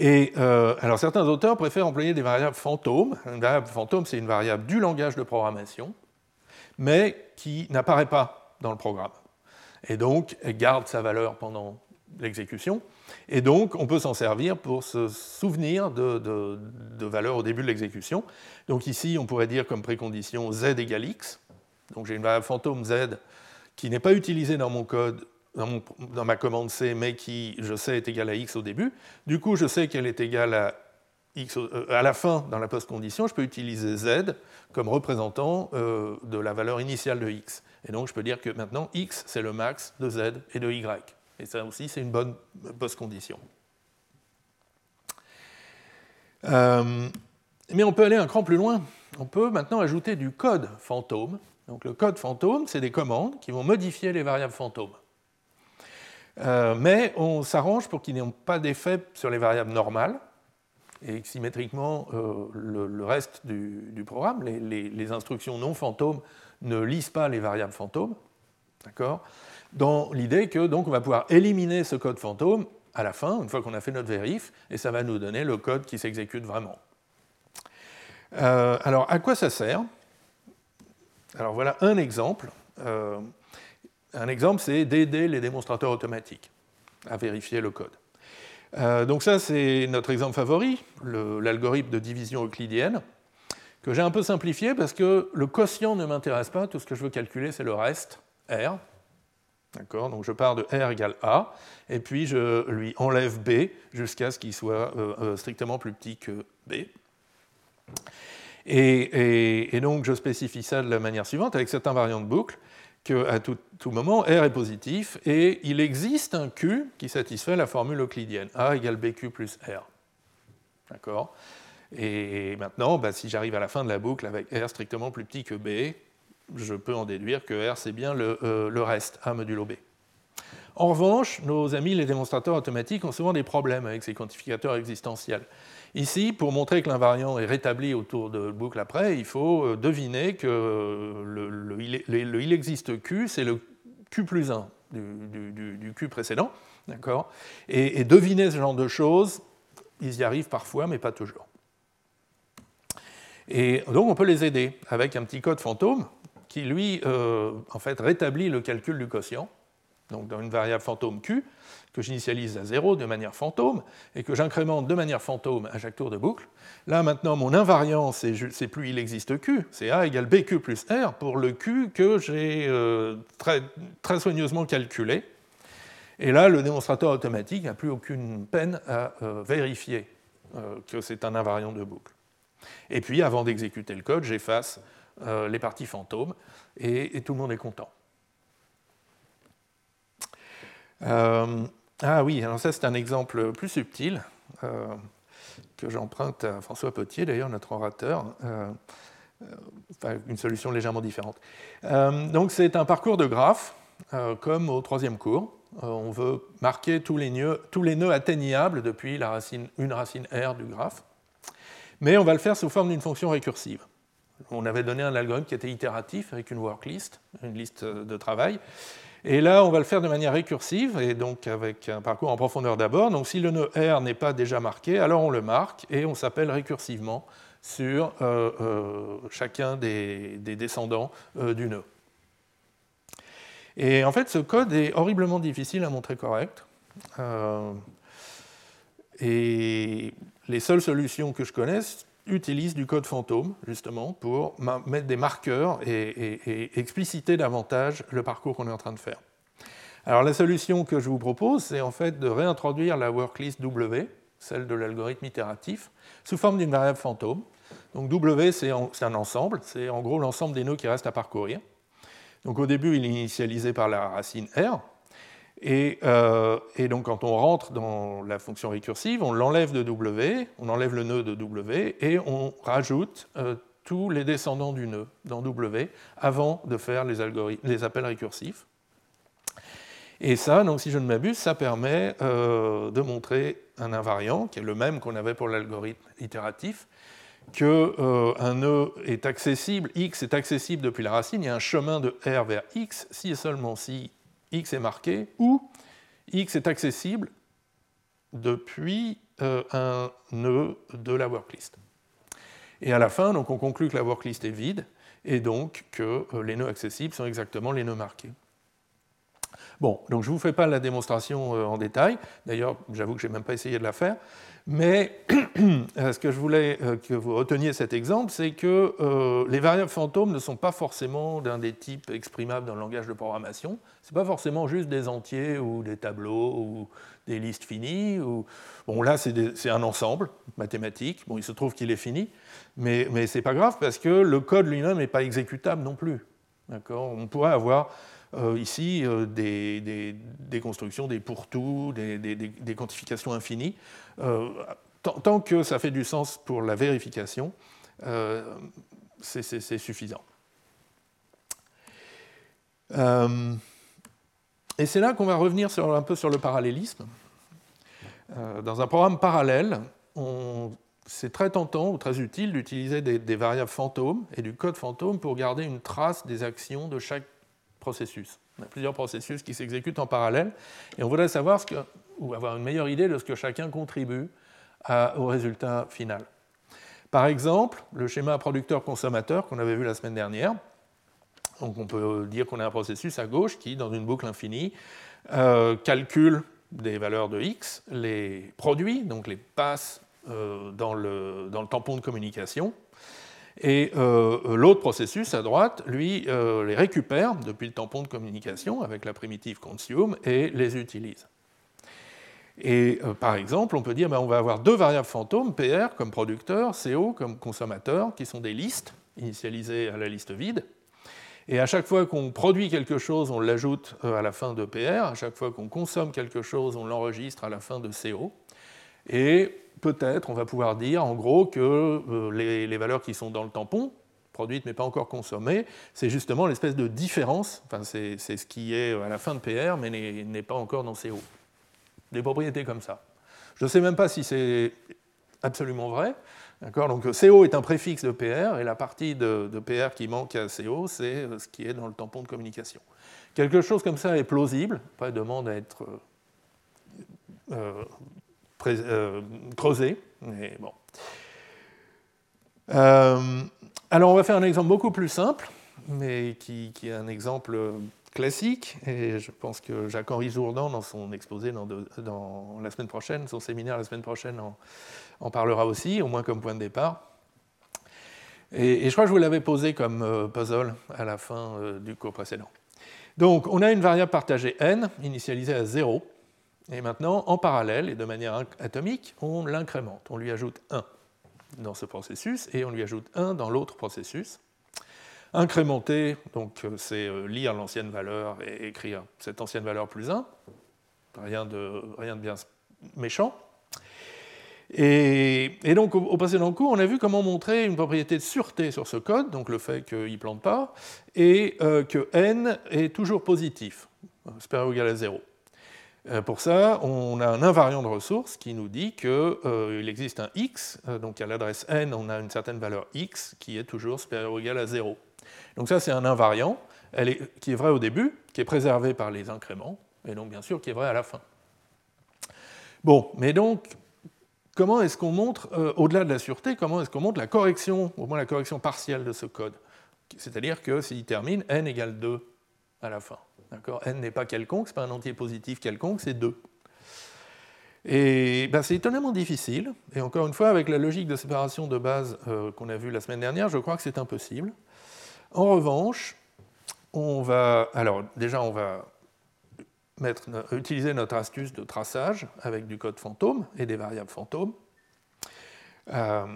Et euh, alors certains auteurs préfèrent employer des variables fantômes. Une variable fantôme, c'est une variable du langage de programmation, mais qui n'apparaît pas dans le programme. Et donc, elle garde sa valeur pendant l'exécution. Et donc, on peut s'en servir pour se souvenir de, valeurs au début de l'exécution. Donc ici, on pourrait dire comme précondition z égale x. Donc j'ai une variable fantôme z qui n'est pas utilisée dans mon code, dans, ma commande C, mais qui, je sais, est égale à x au début. Du coup, je sais qu'elle est égale à x euh, à la fin dans la post-condition. Je peux utiliser z comme représentant euh, de la valeur initiale de x. Et donc, je peux dire que maintenant, x, c'est le max de z et de y. Et ça aussi, c'est une bonne post-condition. Euh, mais on peut aller un cran plus loin. On peut maintenant ajouter du code fantôme. Donc le code fantôme, c'est des commandes qui vont modifier les variables fantômes. Euh, mais on s'arrange pour qu'ils n'aient pas d'effet sur les variables normales. Et symétriquement, euh, le, reste du, programme, les, instructions non fantômes, ne lisent pas les variables fantômes. D'accord? Dans l'idée que donc on va pouvoir éliminer ce code fantôme à la fin, une fois qu'on a fait notre vérif, et ça va nous donner le code qui s'exécute vraiment. Euh, alors, à quoi ça sert? Alors voilà un exemple. Un exemple, c'est d'aider les démonstrateurs automatiques à vérifier le code. Euh, donc ça, c'est notre exemple favori, l'algorithme de division euclidienne, que j'ai un peu simplifié parce que le quotient ne m'intéresse pas, tout ce que je veux calculer, c'est le reste, R, donc je pars de R égale A, et puis je lui enlève B jusqu'à ce qu'il soit euh, euh, strictement plus petit que B. Et, donc je spécifie ça de la manière suivante, avec cette invariant de boucle, qu'à tout, moment, R est positif, et il existe un Q qui satisfait la formule euclidienne, A égale BQ plus R. D'accord? Et maintenant, bah, si j'arrive à la fin de la boucle avec R strictement plus petit que B, je peux en déduire que R, c'est bien le, euh, reste, A modulo B. En revanche, nos amis les démonstrateurs automatiques ont souvent des problèmes avec ces quantificateurs existentiels. Ici, pour montrer que l'invariant est rétabli autour de boucle après, il faut euh, deviner que le, il, existe Q, c'est le Q plus 1 du, Q précédent. D'accord? Et, et deviner ce genre de choses, ils y arrivent parfois, mais pas toujours. Et donc on peut les aider avec un petit code fantôme qui, lui, euh, en fait, rétablit le calcul du quotient, donc dans une variable fantôme Q, que j'initialise à 0 de manière fantôme, et que j'incrémente de manière fantôme à chaque tour de boucle. Là, maintenant, mon invariant, c'est plus il existe Q, c'est A égale BQ plus R pour le Q que j'ai euh, très, soigneusement calculé. Et là, le démonstrateur automatique n'a plus aucune peine à euh, vérifier que c'est un invariant de boucle. Et puis, avant d'exécuter le code, j'efface euh, les parties fantômes, et, tout le monde est content. Ah oui, alors ça c'est un exemple plus subtil que j'emprunte à François Potier, d'ailleurs, notre orateur. une solution légèrement différente. donc c'est un parcours de graphes, comme au troisième cours. on veut marquer tous les, nœuds, atteignables depuis une racine R du graphe mais on va le faire sous forme d'une fonction récursive. On avait donné un algorithme qui était itératif avec une worklist, une liste de travail. Et là, on va le faire de manière récursive, et donc avec un parcours en profondeur d'abord. Donc si le nœud R n'est pas déjà marqué, alors on le marque et on s'appelle récursivement sur euh, euh, chacun des, descendants euh, du nœud. Et en fait, ce code est horriblement difficile à montrer correct. et les seules solutions que je connaisse utilisent du code fantôme, justement, pour mettre des marqueurs et, expliciter davantage le parcours qu'on est en train de faire. Alors la solution que je vous propose, c'est en fait de réintroduire la worklist W, celle de l'algorithme itératif, sous forme d'une variable fantôme. Donc W, c'est un ensemble, c'est en gros l'ensemble des nœuds qui restent à parcourir. Donc au début, il est initialisé par la racine R, euh, et, donc quand on rentre dans la fonction récursive, on l'enlève de W, on enlève le nœud de W, et on rajoute euh, tous les descendants du nœud dans W avant de faire les, appels récursifs. Et ça, donc, si je ne m'abuse, ça permet euh, de montrer un invariant, qui est le même qu'on avait pour l'algorithme itératif, qu'un nœud est accessible, x est accessible depuis la racine, il y a un chemin de R vers x si et seulement si x est marqué, ou x est accessible depuis euh, un nœud de la worklist. Et à la fin, donc, on conclut que la worklist est vide, et donc que euh, les nœuds accessibles sont exactement les nœuds marqués. Bon, donc je ne vous fais pas la démonstration euh, en détail, d'ailleurs j'avoue que je n'ai même pas essayé de la faire, mais (clears throat) euh, ce que je voulais euh, que vous reteniez cet exemple, c'est que les variables fantômes ne sont pas forcément d'un des types exprimables dans le langage de programmation. Ce n'est pas forcément juste des entiers ou des tableaux ou des listes finies. Bon, là, c'est un ensemble mathématique. Bon, il se trouve qu'il est fini, mais, mais ce n'est pas grave parce que le code lui-même n'est pas exécutable non plus. On pourrait avoir ici des, des, constructions, des pour-tout, des, quantifications infinies. Euh, tant que ça fait du sens pour la vérification, euh, c'est suffisant. Euh, et c'est là qu'on va revenir un peu sur le parallélisme. dans un programme parallèle, c'est très tentant ou très utile d'utiliser des, variables fantômes et du code fantôme pour garder une trace des actions de chaque processus. On a plusieurs processus qui s'exécutent en parallèle et on voudrait savoir ce que, ou avoir une meilleure idée de ce que chacun contribue au résultat final. Par exemple, le schéma producteur-consommateur qu'on avait vu la semaine dernière, donc on peut dire qu'on a un processus à gauche qui, dans une boucle infinie, euh, calcule des valeurs de x, les produit, donc les passe euh, dans, le, dans, le, tampon de communication, et euh, l'autre processus à droite, lui, les récupère depuis le tampon de communication avec la primitive consume et les utilise. Et euh, par exemple, on peut dire ben, va avoir deux variables fantômes, PR comme producteur, CO comme consommateur, qui sont des listes initialisées à la liste vide. Et à chaque fois qu'on produit quelque chose, on l'ajoute euh, à la fin de PR. À chaque fois qu'on consomme quelque chose, on l'enregistre à la fin de CO. Et peut-être on va pouvoir dire en gros que euh, les, valeurs qui sont dans le tampon, produites mais pas encore consommées, c'est justement l'espèce de différence, c'est ce qui est à la fin de PR mais n'est pas encore dans CO des propriétés comme ça. Je ne sais même pas si c'est absolument vrai. Donc CO est un préfixe de PR et la partie de, PR qui manque à CO, c'est ce qui est dans le tampon de communication. Quelque chose comme ça est plausible, pas demande à être euh, euh, creusé, mais bon. Euh, alors on va faire un exemple beaucoup plus simple, mais qui, est un exemple classique, et je pense que Jacques-Henri Jourdan, dans son exposé dans, la semaine prochaine, son séminaire la semaine prochaine, en, parlera aussi, au moins comme point de départ. Et, je crois que je vous l'avais posé comme euh, puzzle à la fin euh, du cours précédent. Donc, on a une variable partagée n, initialisée à 0, et maintenant, en parallèle et de manière atomique, on l'incrémente. On lui ajoute 1 dans ce processus et on lui ajoute 1 dans l'autre processus. Incrémenter, donc euh, c'est euh, lire l'ancienne valeur et écrire cette ancienne valeur plus 1. rien de, rien de bien méchant. Et, donc, au, précédent cours, on a vu comment montrer une propriété de sûreté sur ce code, donc le fait qu'il ne plante pas, et euh, que n est toujours positif, supérieur ou égal à 0. Euh, pour ça, on a un invariant de ressources qui nous dit qu'il euh, existe un x, donc à l'adresse n, on a une certaine valeur x qui est toujours supérieure ou égale à 0. Donc ça, c'est un invariant qui est vrai au début, qui est préservé par les incréments, et donc bien sûr qui est vrai à la fin. Bon, mais donc, comment est-ce qu'on montre, euh, au-delà de la sûreté, comment est-ce qu'on montre la correction, au moins la correction partielle de ce code? C'est-à-dire que s'il termine n égale 2 à la fin. N n'est pas quelconque, ce n'est pas un entier positif quelconque, c'est 2. Et ben, c'est étonnamment difficile, et encore une fois, avec la logique de séparation de base euh, qu'on a vue la semaine dernière, je crois que c'est impossible. En revanche, on va. Alors, déjà, on va utiliser notre astuce de traçage avec du code fantôme et des variables fantômes. Euh,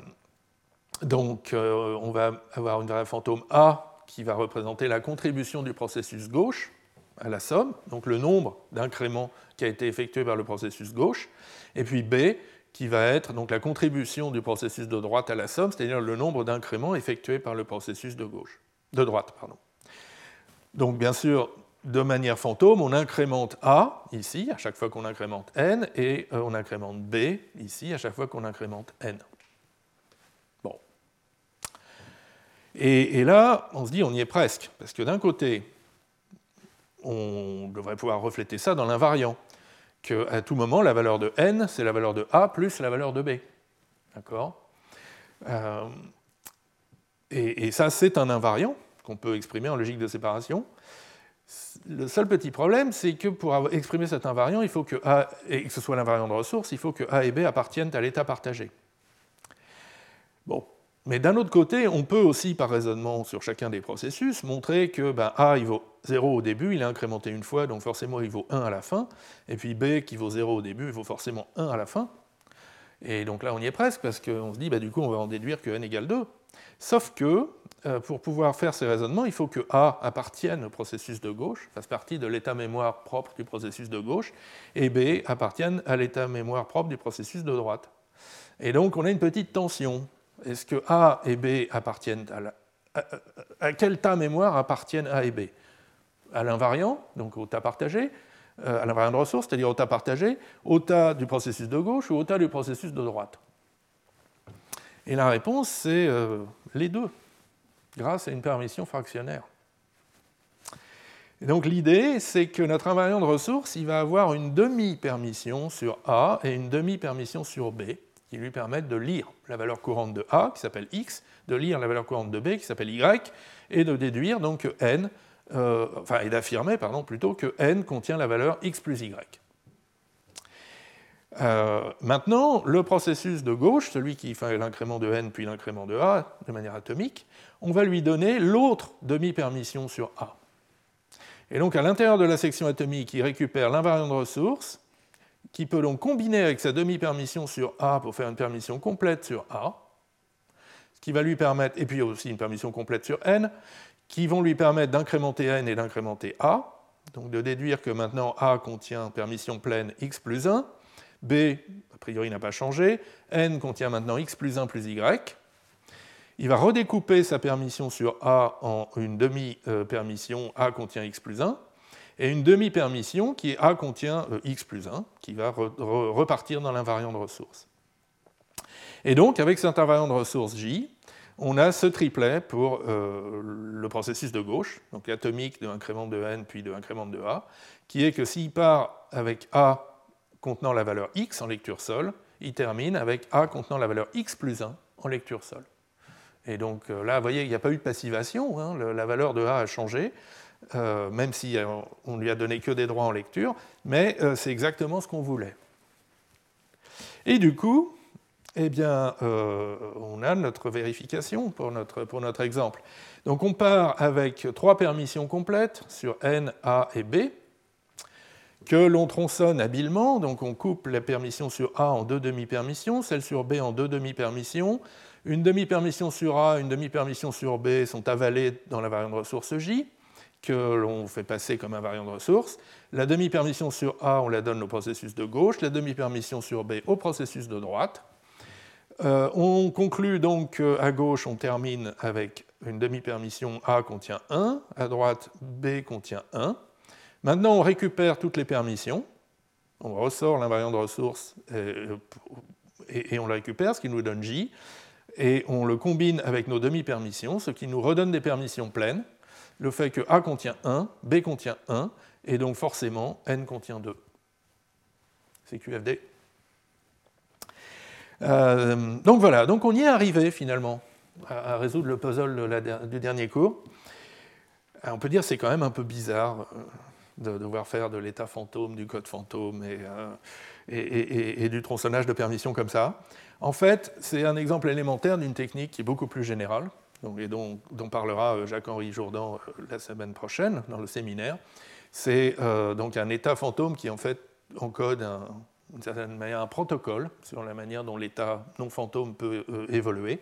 donc, euh, on va avoir une variable fantôme A qui va représenter la contribution du processus gauche à la somme, donc le nombre d'incréments qui a été effectué par le processus gauche, et puis B qui va être donc la contribution du processus de droite à la somme, c'est-à-dire le nombre d'incréments effectués par le processus de gauche, de droite, pardon. Donc bien sûr, de manière fantôme, on incrémente A ici, à chaque fois qu'on incrémente N, et euh, on incrémente B ici, à chaque fois qu'on incrémente N. Bon. Et, là, on se dit, on y est presque, parce que d'un côté, on devrait pouvoir refléter ça dans l'invariant, qu'à tout moment, la valeur de N, c'est la valeur de A plus la valeur de B. D'accord? Euh, et, et ça, c'est un invariant qu'on peut exprimer en logique de séparation. Le seul petit problème, c'est que pour exprimer cet invariant, il faut que A, et que ce soit l'invariant de ressources, il faut que A et B appartiennent à l'état partagé. Bon. Mais d'un autre côté, on peut aussi, par raisonnement sur chacun des processus, montrer que ben, A il vaut 0 au début, il est incrémenté une fois, donc forcément il vaut 1 à la fin, et puis B qui vaut 0 au début, il vaut forcément 1 à la fin. Et donc là, on y est presque, parce qu'on se dit, bah, du coup, on va en déduire que n égale 2. Sauf que, euh, pour pouvoir faire ces raisonnements, il faut que A appartienne au processus de gauche, fasse partie de l'état mémoire propre du processus de gauche, et B appartienne à l'état mémoire propre du processus de droite. Et donc, on a une petite tension. Est-ce que A et B appartiennent à la... À, quel tas mémoire appartiennent A et B? À l'invariant, donc au tas partagé, euh, à l'invariant de ressources, c'est-à-dire au tas partagé, au tas du processus de gauche ou au tas du processus de droite? Et la réponse, c'est euh, les deux, grâce à une permission fractionnaire. Donc l'idée, c'est que notre invariant de ressources, il va avoir une demi-permission sur A et une demi-permission sur B, qui lui permettent de lire la valeur courante de A, qui s'appelle x, de lire la valeur courante de B, qui s'appelle y, et de déduire donc n euh, enfin, et d'affirmer pardon, plutôt que n contient la valeur x plus y. Euh, maintenant, le processus de gauche, celui qui fait l'incrément de n puis l'incrément de a de manière atomique, on va lui donner l'autre demi-permission sur a. Et donc à l'intérieur de la section atomique, il récupère l'invariant de ressources, qui peut donc combiner avec sa demi-permission sur a pour faire une permission complète sur a, ce qui va lui permettre, et puis aussi une permission complète sur n, qui vont lui permettre d'incrémenter n et d'incrémenter a, donc de déduire que maintenant a contient permission pleine x plus 1, b, a priori, n'a pas changé, n contient maintenant x plus 1 plus y. Il va redécouper sa permission sur a en une demi-permission a contient x plus 1, et une demi-permission qui est a contient euh, x plus 1, qui va repartir dans l'invariant de ressources. Et donc, avec cet invariant de ressources j, on a ce triplet pour euh, le processus de gauche, donc atomique de incrément de n puis de incrément de a, qui est que s'il part avec a contenant la valeur x en lecture sol, il termine avec a contenant la valeur x plus 1 en lecture sol. Et donc euh, là, vous voyez, il n'y a pas eu de passivation, hein, la valeur de a a changé, euh, même si on lui a donné que des droits en lecture, mais c'est exactement ce qu'on voulait. Et du coup, eh bien, euh, on a notre vérification pour notre, pour notre exemple. Donc on part avec trois permissions complètes sur N, A et B, que l'on tronçonne habilement, donc on coupe la permission sur A en deux demi-permissions, celle sur B en deux demi-permissions. Une demi-permission sur A, une demi-permission sur B sont avalées dans la variante ressource J, que l'on fait passer comme invariant de ressource. La demi-permission sur A, on la donne au processus de gauche, la demi-permission sur B au processus de droite. Euh, on conclut donc qu'à gauche, on termine avec une demi-permission A contient 1, à droite, B contient 1. Maintenant, on récupère toutes les permissions, on ressort l'invariant de ressource et, on le récupère, ce qui nous donne J, et on le combine avec nos demi-permissions, ce qui nous redonne des permissions pleines, le fait que A contient 1, B contient 1, et donc forcément N contient 2. C'est QFD. Euh, donc voilà, donc on y est arrivé finalement à, résoudre le puzzle du dernier cours. Euh, on peut dire que c'est quand même un peu bizarre euh, de devoir faire de l'état fantôme, du code fantôme et, du tronçonnage de permissions comme ça. En fait, c'est un exemple élémentaire d'une technique qui est beaucoup plus générale, et dont, parlera Jacques-Henri Jourdan la semaine prochaine dans le séminaire. C'est donc un état fantôme qui en fait encode un, d'une certaine manière un protocole sur la manière dont l'état non fantôme peut euh, évoluer.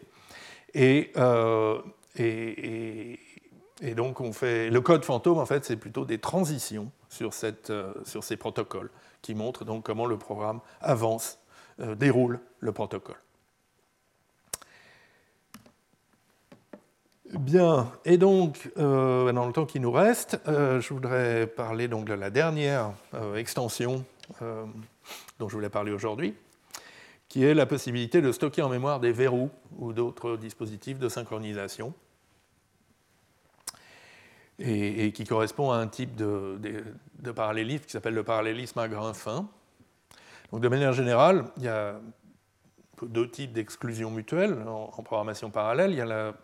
Euh, et, donc le code fantôme, en fait, c'est plutôt des transitions sur, euh, sur ces protocoles qui montrent donc comment le programme avance, déroule le protocole. Bien, et donc, dans le temps qui nous reste, je voudrais parler donc de la dernière extension dont je voulais parler aujourd'hui, qui est la possibilité de stocker en mémoire des verrous ou d'autres dispositifs de synchronisation, et, qui correspond à un type de, parallélisme qui s'appelle le parallélisme à grain fin. Donc de manière générale, il y a deux types d'exclusion mutuelle en, programmation parallèle. Il y a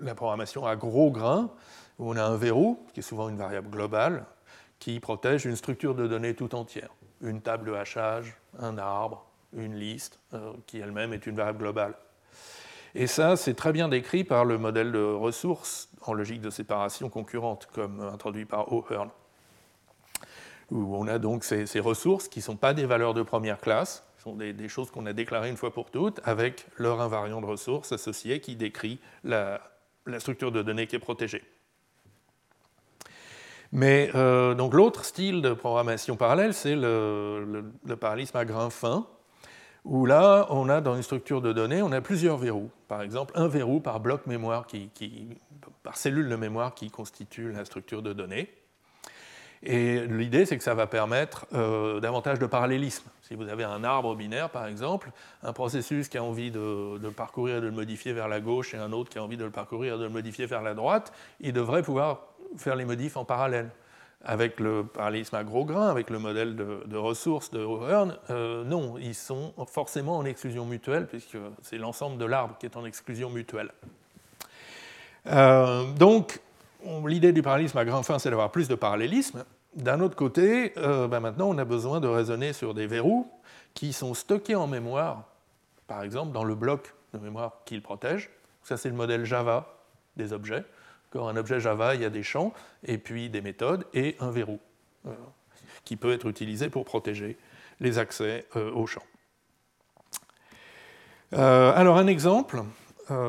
la programmation à gros grains, où on a un verrou, qui est souvent une variable globale, qui protège une structure de données tout entière une table de hachage, un arbre, une liste, euh, qui elle-même est une variable globale. Et ça, c'est très bien décrit par le modèle de ressources en logique de séparation concurrente, comme introduit par O'Hearn, où on a donc ces, ressources qui ne sont pas des valeurs de première classe, sont des, choses qu'on a déclarées une fois pour toutes, avec leur invariant de ressources associé qui décrit la structure de données qui est protégée. Mais euh, donc l'autre style de programmation parallèle, c'est le, parallélisme à grain fin, où là, on a dans une structure de données, on a plusieurs verrous. Par exemple, un verrou par bloc mémoire, qui, par cellule de mémoire qui constitue la structure de données. Et l'idée, c'est que ça va permettre euh, davantage de parallélisme. Si vous avez un arbre binaire, par exemple, un processus qui a envie de, le parcourir et de le modifier vers la gauche et un autre qui a envie de le parcourir et de le modifier vers la droite, il devrait pouvoir faire les modifs en parallèle. Avec le parallélisme à gros grains, avec le modèle de, ressources de O'Hearn, euh, non, ils sont forcément en exclusion mutuelle, puisque c'est l'ensemble de l'arbre qui est en exclusion mutuelle. Euh, donc, l'idée du parallélisme à grains fins, c'est d'avoir plus de parallélisme. D'un autre côté, euh, ben maintenant, on a besoin de raisonner sur des verrous qui sont stockés en mémoire, par exemple dans le bloc de mémoire qu'ils protègent. Ça, c'est le modèle Java des objets un objet Java, il y a des champs, et puis des méthodes, et un verrou, euh, qui peut être utilisé pour protéger les accès euh, aux champs. Alors un exemple,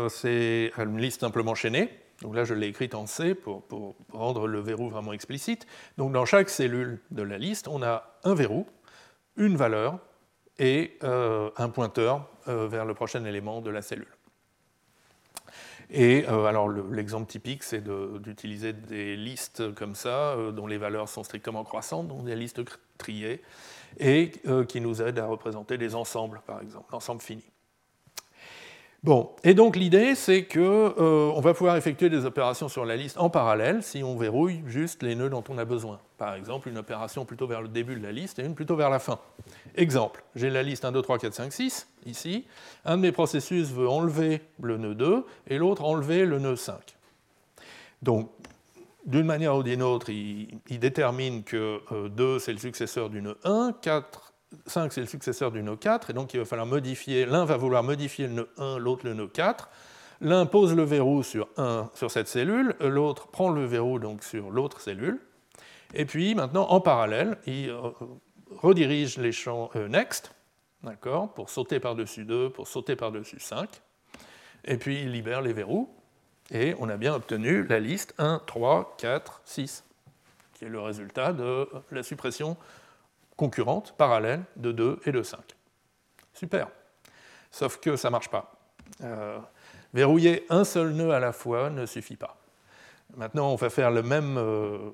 c'est une liste simplement chaînée. Donc là, je l'ai écrite en C pour, rendre le verrou vraiment explicite. Donc dans chaque cellule de la liste, on a un verrou, une valeur et un pointeur vers le prochain élément de la cellule. Et euh, alors l'exemple typique, c'est d'utiliser des listes comme ça, euh, dont les valeurs sont strictement croissantes, donc des listes triées, et euh, qui nous aident à représenter des ensembles, par exemple, l'ensemble fini. Bon, et donc l'idée, c'est qu'on euh, va pouvoir effectuer des opérations sur la liste en parallèle si on verrouille juste les nœuds dont on a besoin. Par exemple, une opération plutôt vers le début de la liste et une plutôt vers la fin. Exemple, j'ai la liste 1, 2, 3, 4, 5, 6, ici. Un de mes processus veut enlever le nœud 2 et l'autre enlever le nœud 5. Donc, d'une manière ou d'une autre, il, détermine que 2, euh, c'est le successeur du nœud 1, 4, 5, c'est le successeur du nœud 4, et donc il va falloir modifier, l'un va vouloir modifier le nœud 1, l'autre le nœud 4. L'un pose le verrou sur, un, sur cette cellule, l'autre prend le verrou donc sur l'autre cellule. Et puis maintenant, en parallèle, il euh, redirige les champs euh, next, pour sauter par-dessus 2, pour sauter par-dessus 5. Et puis il libère les verrous. Et on a bien obtenu la liste 1, 3, 4, 6, qui est le résultat de la suppression concurrente, parallèle, de 2 et de 5. Super. Sauf que ça ne marche pas. Euh, verrouiller un seul nœud à la fois ne suffit pas. Maintenant, on va faire euh,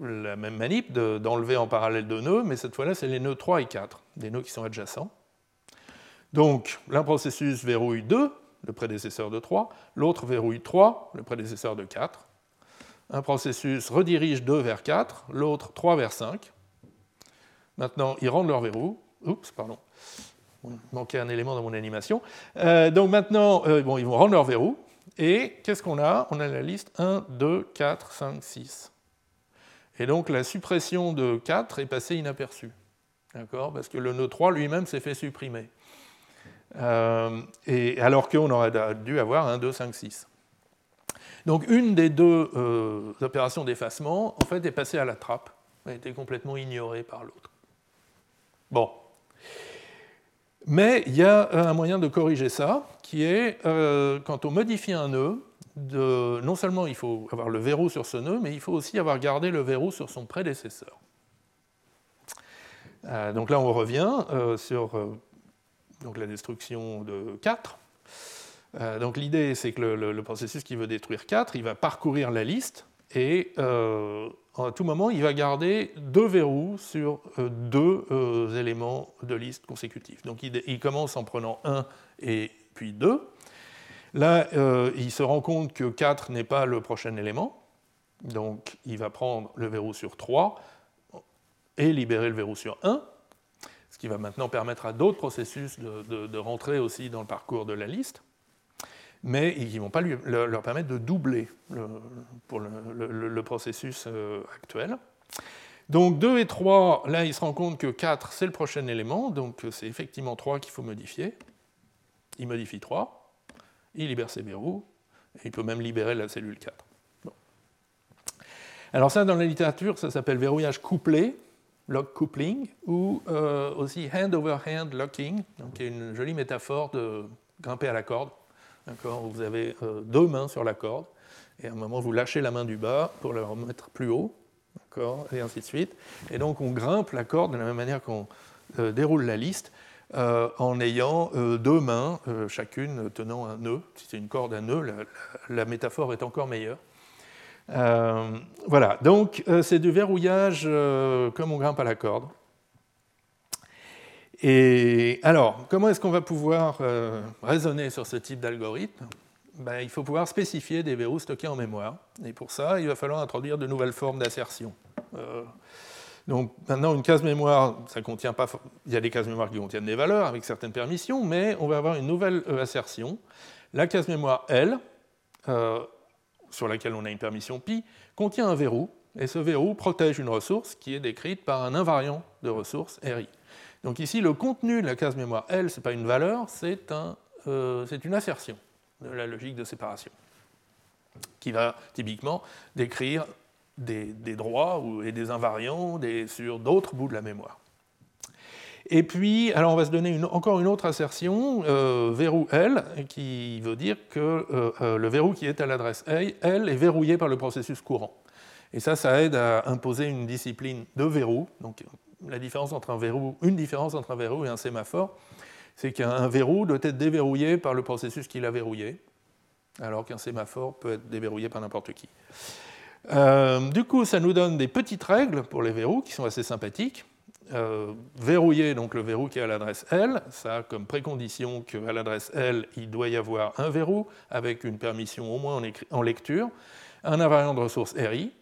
la même manip d'enlever en parallèle deux nœuds, mais cette fois-là, c'est les nœuds 3 et 4, des nœuds qui sont adjacents. Donc, l'un processus verrouille 2, le prédécesseur de 3, l'autre verrouille 3, le prédécesseur de 4. Un processus redirige 2 vers 4, l'autre 3 vers 5. Maintenant, ils rendent leur verrou. Oups, pardon. Il manquait un élément dans mon animation. Euh, donc maintenant, euh, ils vont rendre leur verrou. Et qu'est-ce qu'on a? On a la liste 1, 2, 4, 5, 6. Et donc la suppression de 4 est passée inaperçue. D'accord? Parce que le nœud 3 lui-même s'est fait supprimer. Euh, alors qu'on aurait dû avoir 1, 2, 5, 6. Donc une des deux opérations d'effacement, en fait, est passée à la trappe, a été complètement ignorée par l'autre. Bon. Mais il y a un moyen de corriger ça, qui est, euh, quand on modifie un nœud, non seulement il faut avoir le verrou sur ce nœud, mais il faut aussi avoir gardé le verrou sur son prédécesseur. Euh, donc là, on revient euh, sur euh, donc la destruction de 4. donc l'idée, c'est que le, processus qui veut détruire 4, il va parcourir la liste et à tout moment, il va garder deux verrous sur deux éléments de liste consécutifs. Donc il, commence en prenant 1 et puis 2. Là, euh, il se rend compte que 4 n'est pas le prochain élément, donc il va prendre le verrou sur 3 et libérer le verrou sur 1, ce qui va maintenant permettre à d'autres processus de, rentrer aussi dans le parcours de la liste, mais ils ne vont pas leur permettre de doubler pour le, processus euh, actuel. Donc 2 et 3, là il se rend compte que 4 c'est le prochain élément, donc c'est effectivement 3 qu'il faut modifier. Il modifie 3 il libère ses verrous, et il peut même libérer la cellule 4. Alors ça, dans la littérature, ça s'appelle verrouillage couplé, lock coupling, ou euh, aussi hand-over-hand locking, qui est une jolie métaphore de grimper à la corde. Vous avez euh, deux mains sur la corde, et à un moment, vous lâchez la main du bas pour la remettre plus haut, et ainsi de suite. Et donc, on grimpe la corde de la même manière qu'on euh, déroule la liste, euh, en ayant deux mains, chacune tenant un nœud. Si c'est une corde à nœud, la, métaphore est encore meilleure. voilà, donc c'est du verrouillage comme on grimpe à la corde. Et alors, comment est-ce qu'on va pouvoir raisonner sur ce type d'algorithme? Ben, Il faut pouvoir spécifier des verrous stockés en mémoire. Et pour ça, il va falloir introduire de nouvelles formes d'assertion. Donc maintenant, une case mémoire, ça contient pas. Il y a des cases mémoire qui contiennent des valeurs avec certaines permissions, mais on va avoir une nouvelle euh, assertion. La case mémoire L, euh, sur laquelle on a une permission pi, contient un verrou, et ce verrou protège une ressource qui est décrite par un invariant de ressource RI. Donc ici, le contenu de la case mémoire L, ce n'est pas une valeur, c'est un, euh, une assertion de la logique de séparation, qui va typiquement décrire des, droits et des invariants sur d'autres bouts de la mémoire. Et puis, alors on va se donner encore une autre assertion, euh, verrou L, qui veut dire que euh, le verrou qui est à l'adresse L est verrouillé par le processus courant. Et ça, ça aide à imposer une discipline de verrou. Donc, la différence entre un verrou, une différence entre un verrou et un sémaphore, c'est qu'un verrou doit être déverrouillé par le processus qui l'a verrouillé, alors qu'un sémaphore peut être déverrouillé par n'importe qui. Euh, du coup, ça nous donne des petites règles pour les verrous qui sont assez sympathiques. Euh, verrouiller donc le verrou qui est à l'adresse L, ça a comme précondition qu'à l'adresse L, il doit y avoir un verrou avec une permission au moins en, lecture, un invariant de ressource RI.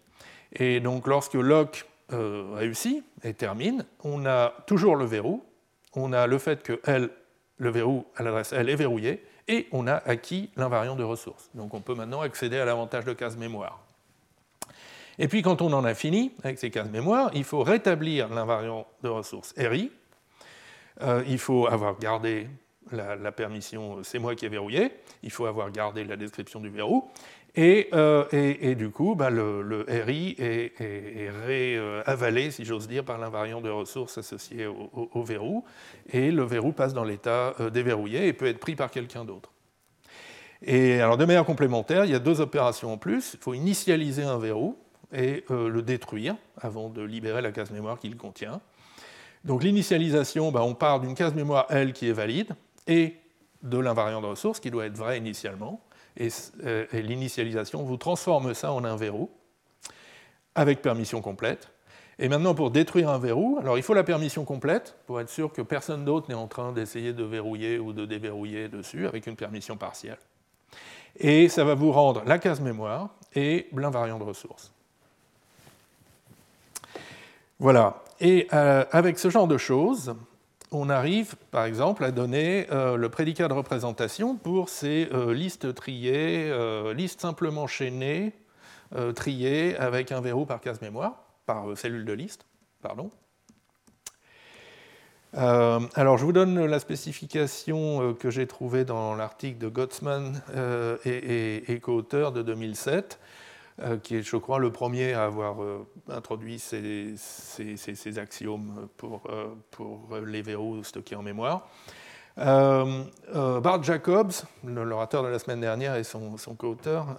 Et donc lorsque lock euh, réussit et termine, on a toujours le verrou, on a le fait que le verrou à l'adresse L est verrouillé, et on a acquis l'invariant de ressource. Donc on peut maintenant accéder à l'avantage de case mémoire. Et puis quand on en a fini avec ces cases mémoire, il faut rétablir l'invariant de ressources RI. Euh, il faut avoir gardé la, permission c'est moi qui ai verrouillé. Il faut avoir gardé la description du verrou. Et, euh, du coup, bah, le, RI est, réavalé, si j'ose dire, par l'invariant de ressources associé au, verrou. Et le verrou passe dans l'état euh, déverrouillé et peut être pris par quelqu'un d'autre. Et alors, de manière complémentaire, il y a deux opérations en plus. Il faut initialiser un verrou et le détruire avant de libérer la case mémoire qu'il contient. Donc l'initialisation, bah, on part d'une case mémoire L qui est valide et de l'invariant de ressources qui doit être vrai initialement. Et, euh, l'initialisation vous transforme ça en un verrou avec permission complète. Et maintenant, pour détruire un verrou, alors il faut la permission complète pour être sûr que personne d'autre n'est en train d'essayer de verrouiller ou de déverrouiller dessus avec une permission partielle. Et ça va vous rendre la case mémoire et l'invariant de ressources. Voilà. Et euh, avec ce genre de choses, on arrive, par exemple, à donner euh, le prédicat de représentation pour ces euh, listes triées, listes simplement chaînées, triées avec un verrou par case mémoire, par cellule de liste, pardon. alors, je vous donne la spécification que j'ai trouvée dans l'article de Gottsman et, et, et co-auteur de 2007. Euh, qui est, je crois, le premier à avoir euh, introduit ces, axiomes pour, euh, pour, les verrous stockés en mémoire. Bart Jacobs, l'orateur de la semaine dernière et son co-auteur,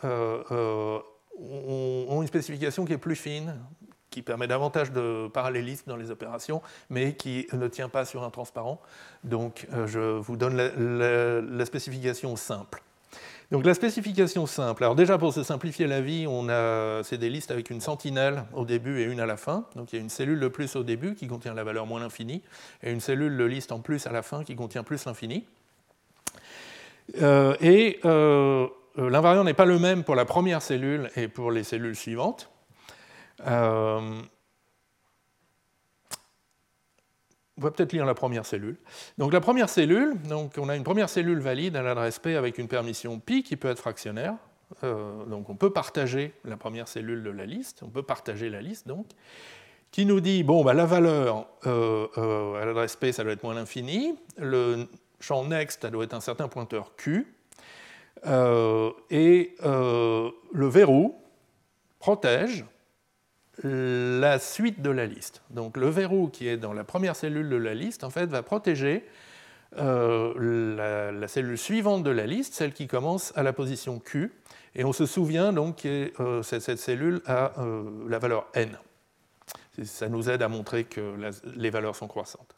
ont, une spécification qui est plus fine, qui permet davantage de parallélisme dans les opérations, mais qui ne tient pas sur un transparent. Donc je vous donne la spécification simple. Donc la spécification simple. Alors déjà pour se simplifier la vie, on a c'est des listes avec une sentinelle au début et une à la fin. Donc il y a une cellule de plus au début qui contient la valeur moins l'infini et une cellule de liste en plus à la fin qui contient plus l'infini. Euh, et euh, l'invariant n'est pas le même pour la première cellule et pour les cellules suivantes. Euh, on va peut-être lire la première cellule. Donc la première cellule, donc on a une première cellule valide à l'adresse P avec une permission pi qui peut être fractionnaire. Euh, donc on peut partager la première cellule de la liste, on peut partager la liste donc, qui nous dit bon bah, la valeur euh, euh, à l'adresse P ça doit être moins l'infini, le champ next ça doit être un certain pointeur Q, et le verrou protège la suite de la liste. Donc le verrou qui est dans la première cellule de la liste, en fait, va protéger euh, la, cellule suivante de la liste, celle qui commence à la position Q. Et on se souvient donc que euh, cette, cellule a euh, la valeur n. Ça nous aide à montrer que les valeurs sont croissantes.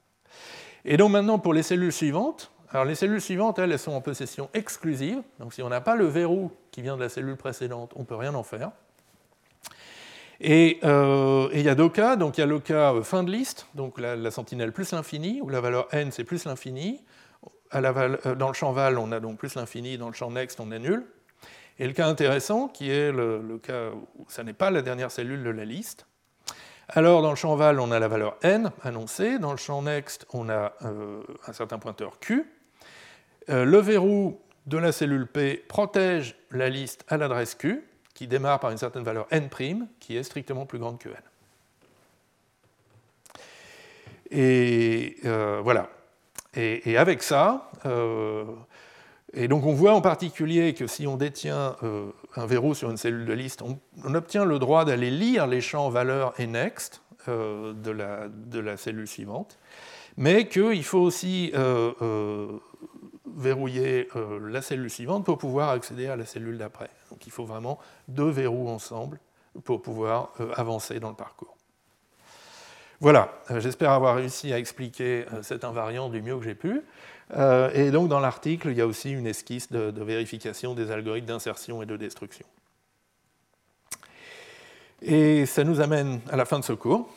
Et donc maintenant pour les cellules suivantes, alors les cellules suivantes, elles, elles sont en possession exclusive. Donc si on n'a pas le verrou qui vient de la cellule précédente, on ne peut rien en faire. Euh, et il y a deux cas. Donc il y a le cas euh, fin de liste, donc la, sentinelle plus l'infini, où la valeur n c'est plus l'infini. Euh, dans le champ val, on a donc plus l'infini, dans le champ next, on a nul. Et le cas intéressant, qui est le, cas où ça n'est pas la dernière cellule de la liste. Alors dans le champ val, on a la valeur n annoncée. Dans le champ next, on a un certain pointeur q. le verrou de la cellule P protège la liste à l'adresse q qui démarre par une certaine valeur n', qui est strictement plus grande que n. Et euh, voilà. Et, avec ça, euh, et donc on voit en particulier que si on détient euh, un verrou sur une cellule de liste, on, obtient le droit d'aller lire les champs valeur et next de la, de, la, cellule suivante, mais qu'il faut aussi verrouiller la cellule suivante pour pouvoir accéder à la cellule d'après. Donc il faut vraiment deux verrous ensemble pour pouvoir euh, avancer dans le parcours. Voilà, euh, j'espère avoir réussi à expliquer euh, cet invariant du mieux que j'ai pu. Et donc dans l'article, il y a aussi une esquisse de, vérification des algorithmes d'insertion et de destruction. Et ça nous amène à la fin de ce cours.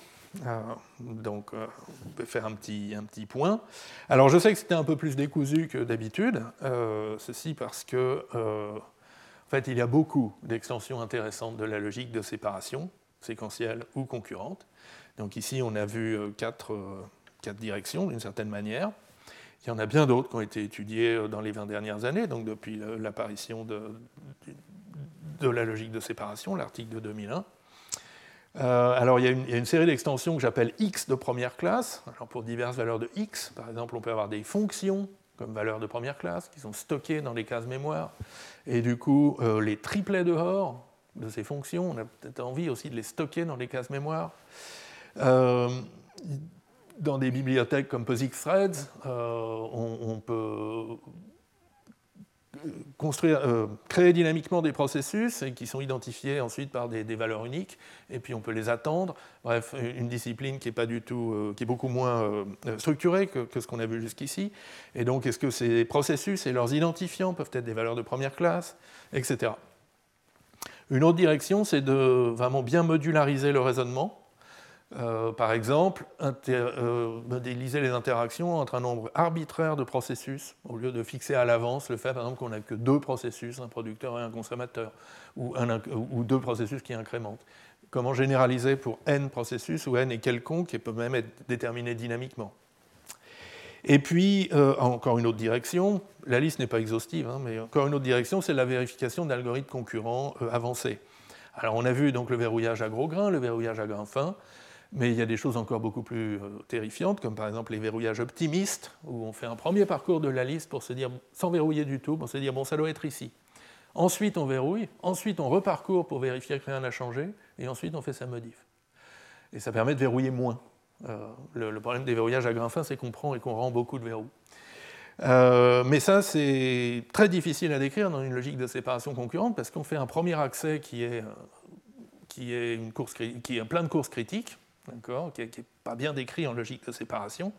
donc, on peut faire un petit, un petit point. Alors, je sais que c'était un peu plus décousu que d'habitude, ceci parce que en fait, il y a beaucoup d'extensions intéressantes de la logique de séparation, séquentielle ou concurrente. Donc ici, on a vu euh, quatre, euh, quatre directions d'une certaine manière. Il y en a bien d'autres qui ont été étudiées euh, dans les 20 dernières années, donc depuis l'apparition de, de, la logique de séparation, l'article de 2001. alors il y, a une, il y, a une, série d'extensions que j'appelle X de première classe. Alors pour diverses valeurs de X, par exemple, on peut avoir des fonctions comme valeurs de première classe qui sont stockées dans les cases mémoire. Et du coup, euh, les triplets de Hoare de ces fonctions, on a peut-être envie aussi de les stocker dans les cases mémoire. Euh, dans des bibliothèques comme POSIX Threads, euh, on, peut construire, créer dynamiquement des processus et qui sont identifiés ensuite par des, valeurs uniques, et puis on peut les attendre. Bref, une discipline qui est, pas du tout, qui est beaucoup moins structurée que, que ce qu'on a vu jusqu'ici. Et donc, est-ce que ces processus et leurs identifiants peuvent être des valeurs de première classe, etc. Une autre direction, c'est de vraiment bien modulariser le raisonnement. Euh, par exemple, euh, modéliser les interactions entre un nombre arbitraire de processus, au lieu de fixer à l'avance le fait, par exemple, qu'on n'a que deux processus, un producteur et un consommateur, ou, deux processus qui incrémentent. Comment généraliser pour n processus, où n est quelconque et peut même être déterminé dynamiquement? Et puis, euh, encore une autre direction, la liste n'est pas exhaustive, hein, mais encore une autre direction, c'est la vérification d'algorithmes concurrents euh, avancés. Alors, on a vu donc le verrouillage à gros grains, le verrouillage à grains fins, mais il y a des choses encore beaucoup plus euh, terrifiantes, comme par exemple les verrouillages optimistes, où on fait un premier parcours de la liste pour se dire, sans verrouiller du tout, pour se dire, bon, ça doit être ici. Ensuite, on verrouille, ensuite, on reparcourt pour vérifier que rien n'a changé, et ensuite, on fait sa modif. Et ça permet de verrouiller moins. Euh, le, problème des verrouillages à grains fins, c'est qu'on prend et qu'on rend beaucoup de verrous. Euh, mais ça, c'est très difficile à décrire dans une logique de séparation concurrente parce qu'on fait un premier accès qui est, qui est plein de courses critiques, qui n'est pas bien décrit en logique de séparation,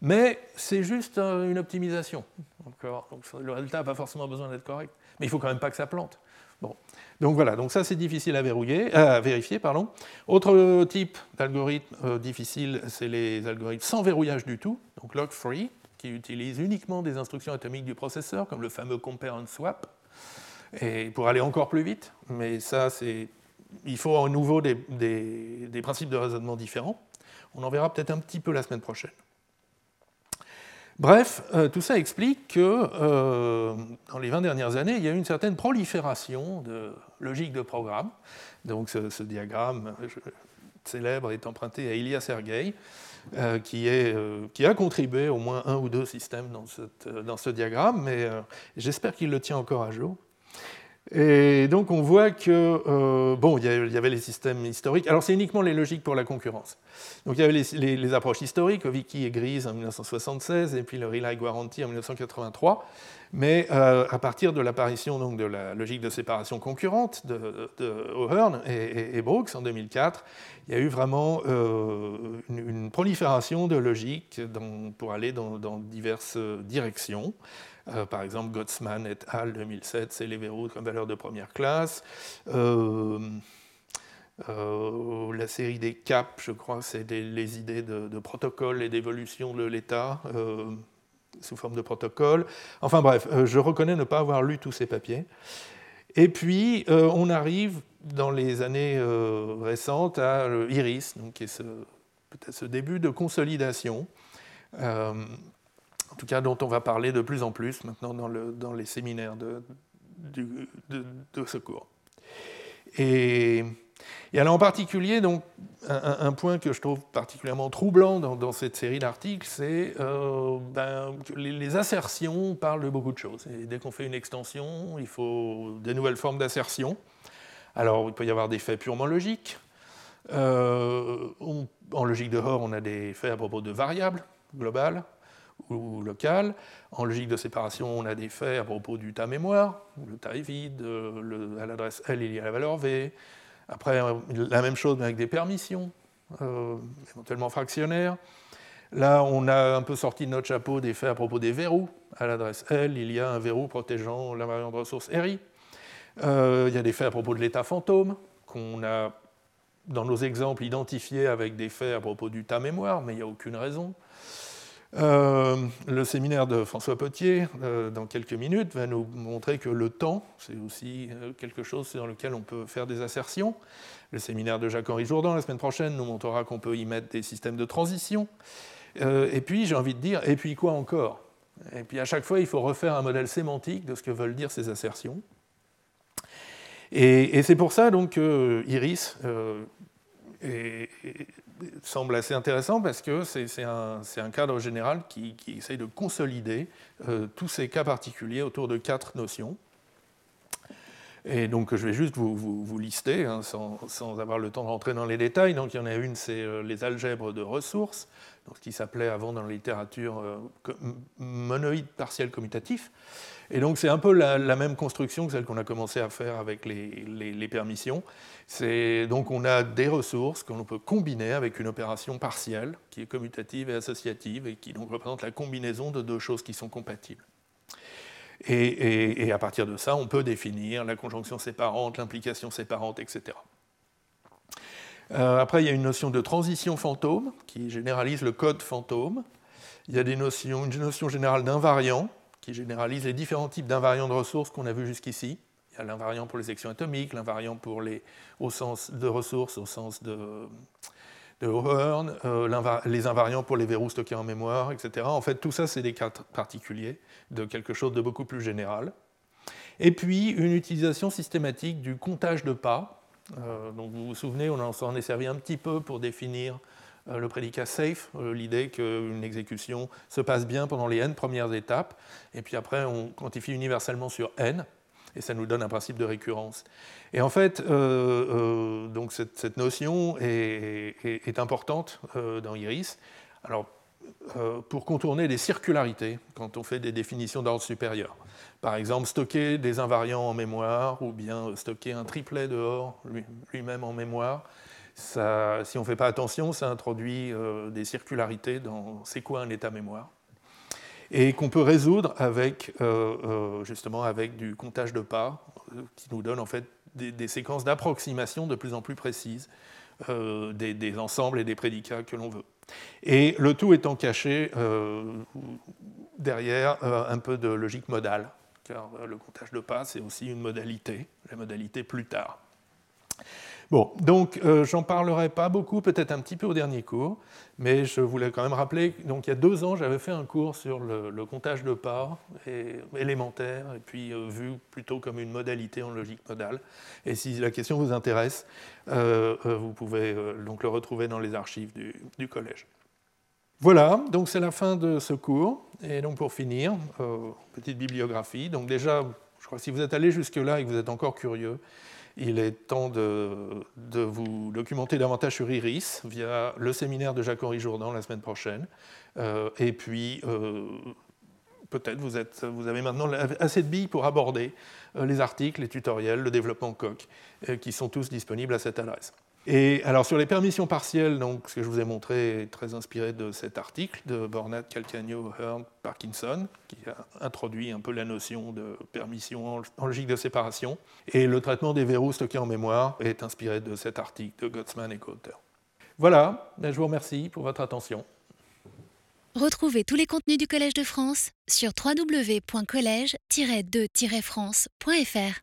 mais c'est juste une optimisation. Donc le résultat n'a pas forcément besoin d'être correct, mais il faut quand même pas que ça plante. Bon. Donc voilà, donc ça c'est difficile à, verrouiller, à vérifier. Pardon. Autre type d'algorithme euh, difficile, c'est les algorithmes sans verrouillage du tout, donc log-free, qui utilisent uniquement des instructions atomiques du processeur, comme le fameux compare and swap, et pour aller encore plus vite. Mais ça, c'est, il faut à nouveau des, des principes de raisonnement différents. On en verra peut-être un petit peu la semaine prochaine. Bref, euh, tout ça explique que euh, dans les 20 dernières années, il y a eu une certaine prolifération de logique de programme. Donc ce, diagramme célèbre est emprunté à Ilya Sergei, euh, qui, qui, a contribué au moins un ou deux systèmes dans, dans ce diagramme, mais j'espère qu'il le tient encore à jour. Et donc on voit que, euh, bon, il y avait les systèmes historiques. Alors c'est uniquement les logiques pour la concurrence. Donc il y avait les, approches historiques, Vicky et Grise en 1976, et puis le Relay Guarantee en 1983. Mais euh, à partir de l'apparition donc, de la logique de séparation concurrente de, O'Hearn et, Brooks en 2004, il y a eu vraiment euh, une, prolifération de logiques pour aller dans diverses directions. Euh, par exemple, Gottsman et al. 2007, c'est les verrous comme valeur de première classe. Euh, euh, la série des CAP, je crois, c'est les idées de, protocole et d'évolution de l'État sous forme de protocole. Enfin bref, je reconnais ne pas avoir lu tous ces papiers. Et puis, on arrive dans les années récentes à Iris, donc, qui est peut-être ce début de consolidation en tout cas dont on va parler de plus en plus maintenant dans, le, dans les séminaires de, ce cours. Et, alors en particulier, donc, un, point que je trouve particulièrement troublant dans, cette série d'articles, c'est euh, ben, les, assertions parlent de beaucoup de choses. Dès qu'on fait une extension, il faut des nouvelles formes d'assertion. Alors il peut y avoir des faits purement logiques. Euh, en logique de Hoare, on a des faits à propos de variables globales ou local. En logique de séparation, on a des faits à propos du tas mémoire, le tas est vide, le, à l'adresse L, il y a la valeur V. Après, la même chose, mais avec des permissions, euh, éventuellement fractionnaires. Là, on a un peu sorti de notre chapeau des faits à propos des verrous. À l'adresse L, il y a un verrou protégeant l'invariant de ressource RI. Euh, il y a des faits à propos de l'état fantôme, qu'on a, dans nos exemples, identifiés avec des faits à propos du tas mémoire, mais il n'y a aucune raison. Euh, le séminaire de François Potier, euh, dans quelques minutes, va nous montrer que le temps, c'est aussi euh, quelque chose dans lequel on peut faire des assertions. Le séminaire de Jacques-Henri Jourdan, la semaine prochaine, nous montrera qu'on peut y mettre des systèmes de transition. et puis, j'ai envie de dire, et puis quoi encore? Et puis, à chaque fois, il faut refaire un modèle sémantique de ce que veulent dire ces assertions. Et, c'est pour ça donc que Iris est, semble assez intéressant parce que c'est un, un, cadre général qui, qui, essaye de consolider euh, tous ces cas particuliers autour de quatre notions. Et donc je vais juste vous, vous, lister hein, sans, sans, avoir le temps de rentrer dans les détails. Donc il y en a une, c'est euh, les algèbres de ressources, donc ce qui s'appelait avant dans la littérature euh, monoïde partiel commutatif. Et donc c'est un peu la, même construction que celle qu'on a commencé à faire avec les, permissions. Donc on a des ressources qu'on peut combiner avec une opération partielle qui est commutative et associative et qui donc représente la combinaison de deux choses qui sont compatibles. Et, à partir de ça, on peut définir la conjonction séparante, l'implication séparante, etc. Euh, après, il y a une notion de transition fantôme qui généralise le code fantôme. Il y a une notion générale d'invariant qui généralise les différents types d'invariants de ressources qu'on a vus jusqu'ici. Il y a l'invariant pour les sections atomiques, l'invariant pour les au sens de ressources au sens de, de euh, les invariants pour les verrous stockés en mémoire, etc. En fait, tout ça, c'est des cas particuliers de quelque chose de beaucoup plus général. Et puis, une utilisation systématique du comptage de pas. Euh, donc, vous vous souvenez, on s'en est servi un petit peu pour définir le prédicat safe, euh, l'idée qu'une exécution se passe bien pendant les n premières étapes, et puis après on quantifie universellement sur n, et ça nous donne un principe de récurrence. Et en fait, euh, donc cette, notion est, importante dans Iris. Alors, pour contourner les circularités quand on fait des définitions d'ordre supérieur. Par exemple, stocker des invariants en mémoire ou bien stocker un triplet dehors lui-même en mémoire si on ne fait pas attention, ça introduit euh, des circularités dans c'est quoi un état mémoire et qu'on peut résoudre avec, euh, euh, justement avec du comptage de pas, qui nous donne en fait des, séquences d'approximation de plus en plus précises des, ensembles et des prédicats que l'on veut. Et le tout étant caché derrière un peu de logique modale, car le comptage de pas, c'est aussi une modalité, la modalité plus tard. Bon, donc euh, j'en parlerai pas beaucoup, peut-être un petit peu au dernier cours, mais je voulais quand même rappeler, donc il y a deux ans, j'avais fait un cours sur le, comptage de parts élémentaire, et puis euh, vu plutôt comme une modalité en logique modale. Et si la question vous intéresse, euh, vous pouvez donc le retrouver dans les archives du, du collège. Voilà, donc c'est la fin de ce cours. Et donc pour finir, petite bibliographie. Donc déjà, je crois que si vous êtes allé jusque-là et que vous êtes encore curieux, il est temps de, vous documenter davantage sur Iris via le séminaire de Jacques-Henri Jourdan la semaine prochaine. Euh, et puis, euh, peut-être vous, vous avez maintenant assez de billes pour aborder euh, les articles, les tutoriels, le développement Coq, qui sont tous disponibles à cette adresse. Et alors sur les permissions partielles, donc, ce que je vous ai montré est très inspiré de cet article de Bornat, Calcagno, Hearn, Parkinson, qui a introduit un peu la notion de permission en logique de séparation. Et le traitement des verrous stockés en mémoire est inspiré de cet article de Gottsman et co-auteurs. Voilà, je vous remercie pour votre attention. Retrouvez tous les contenus du Collège de France sur www.colège-2-france.fr.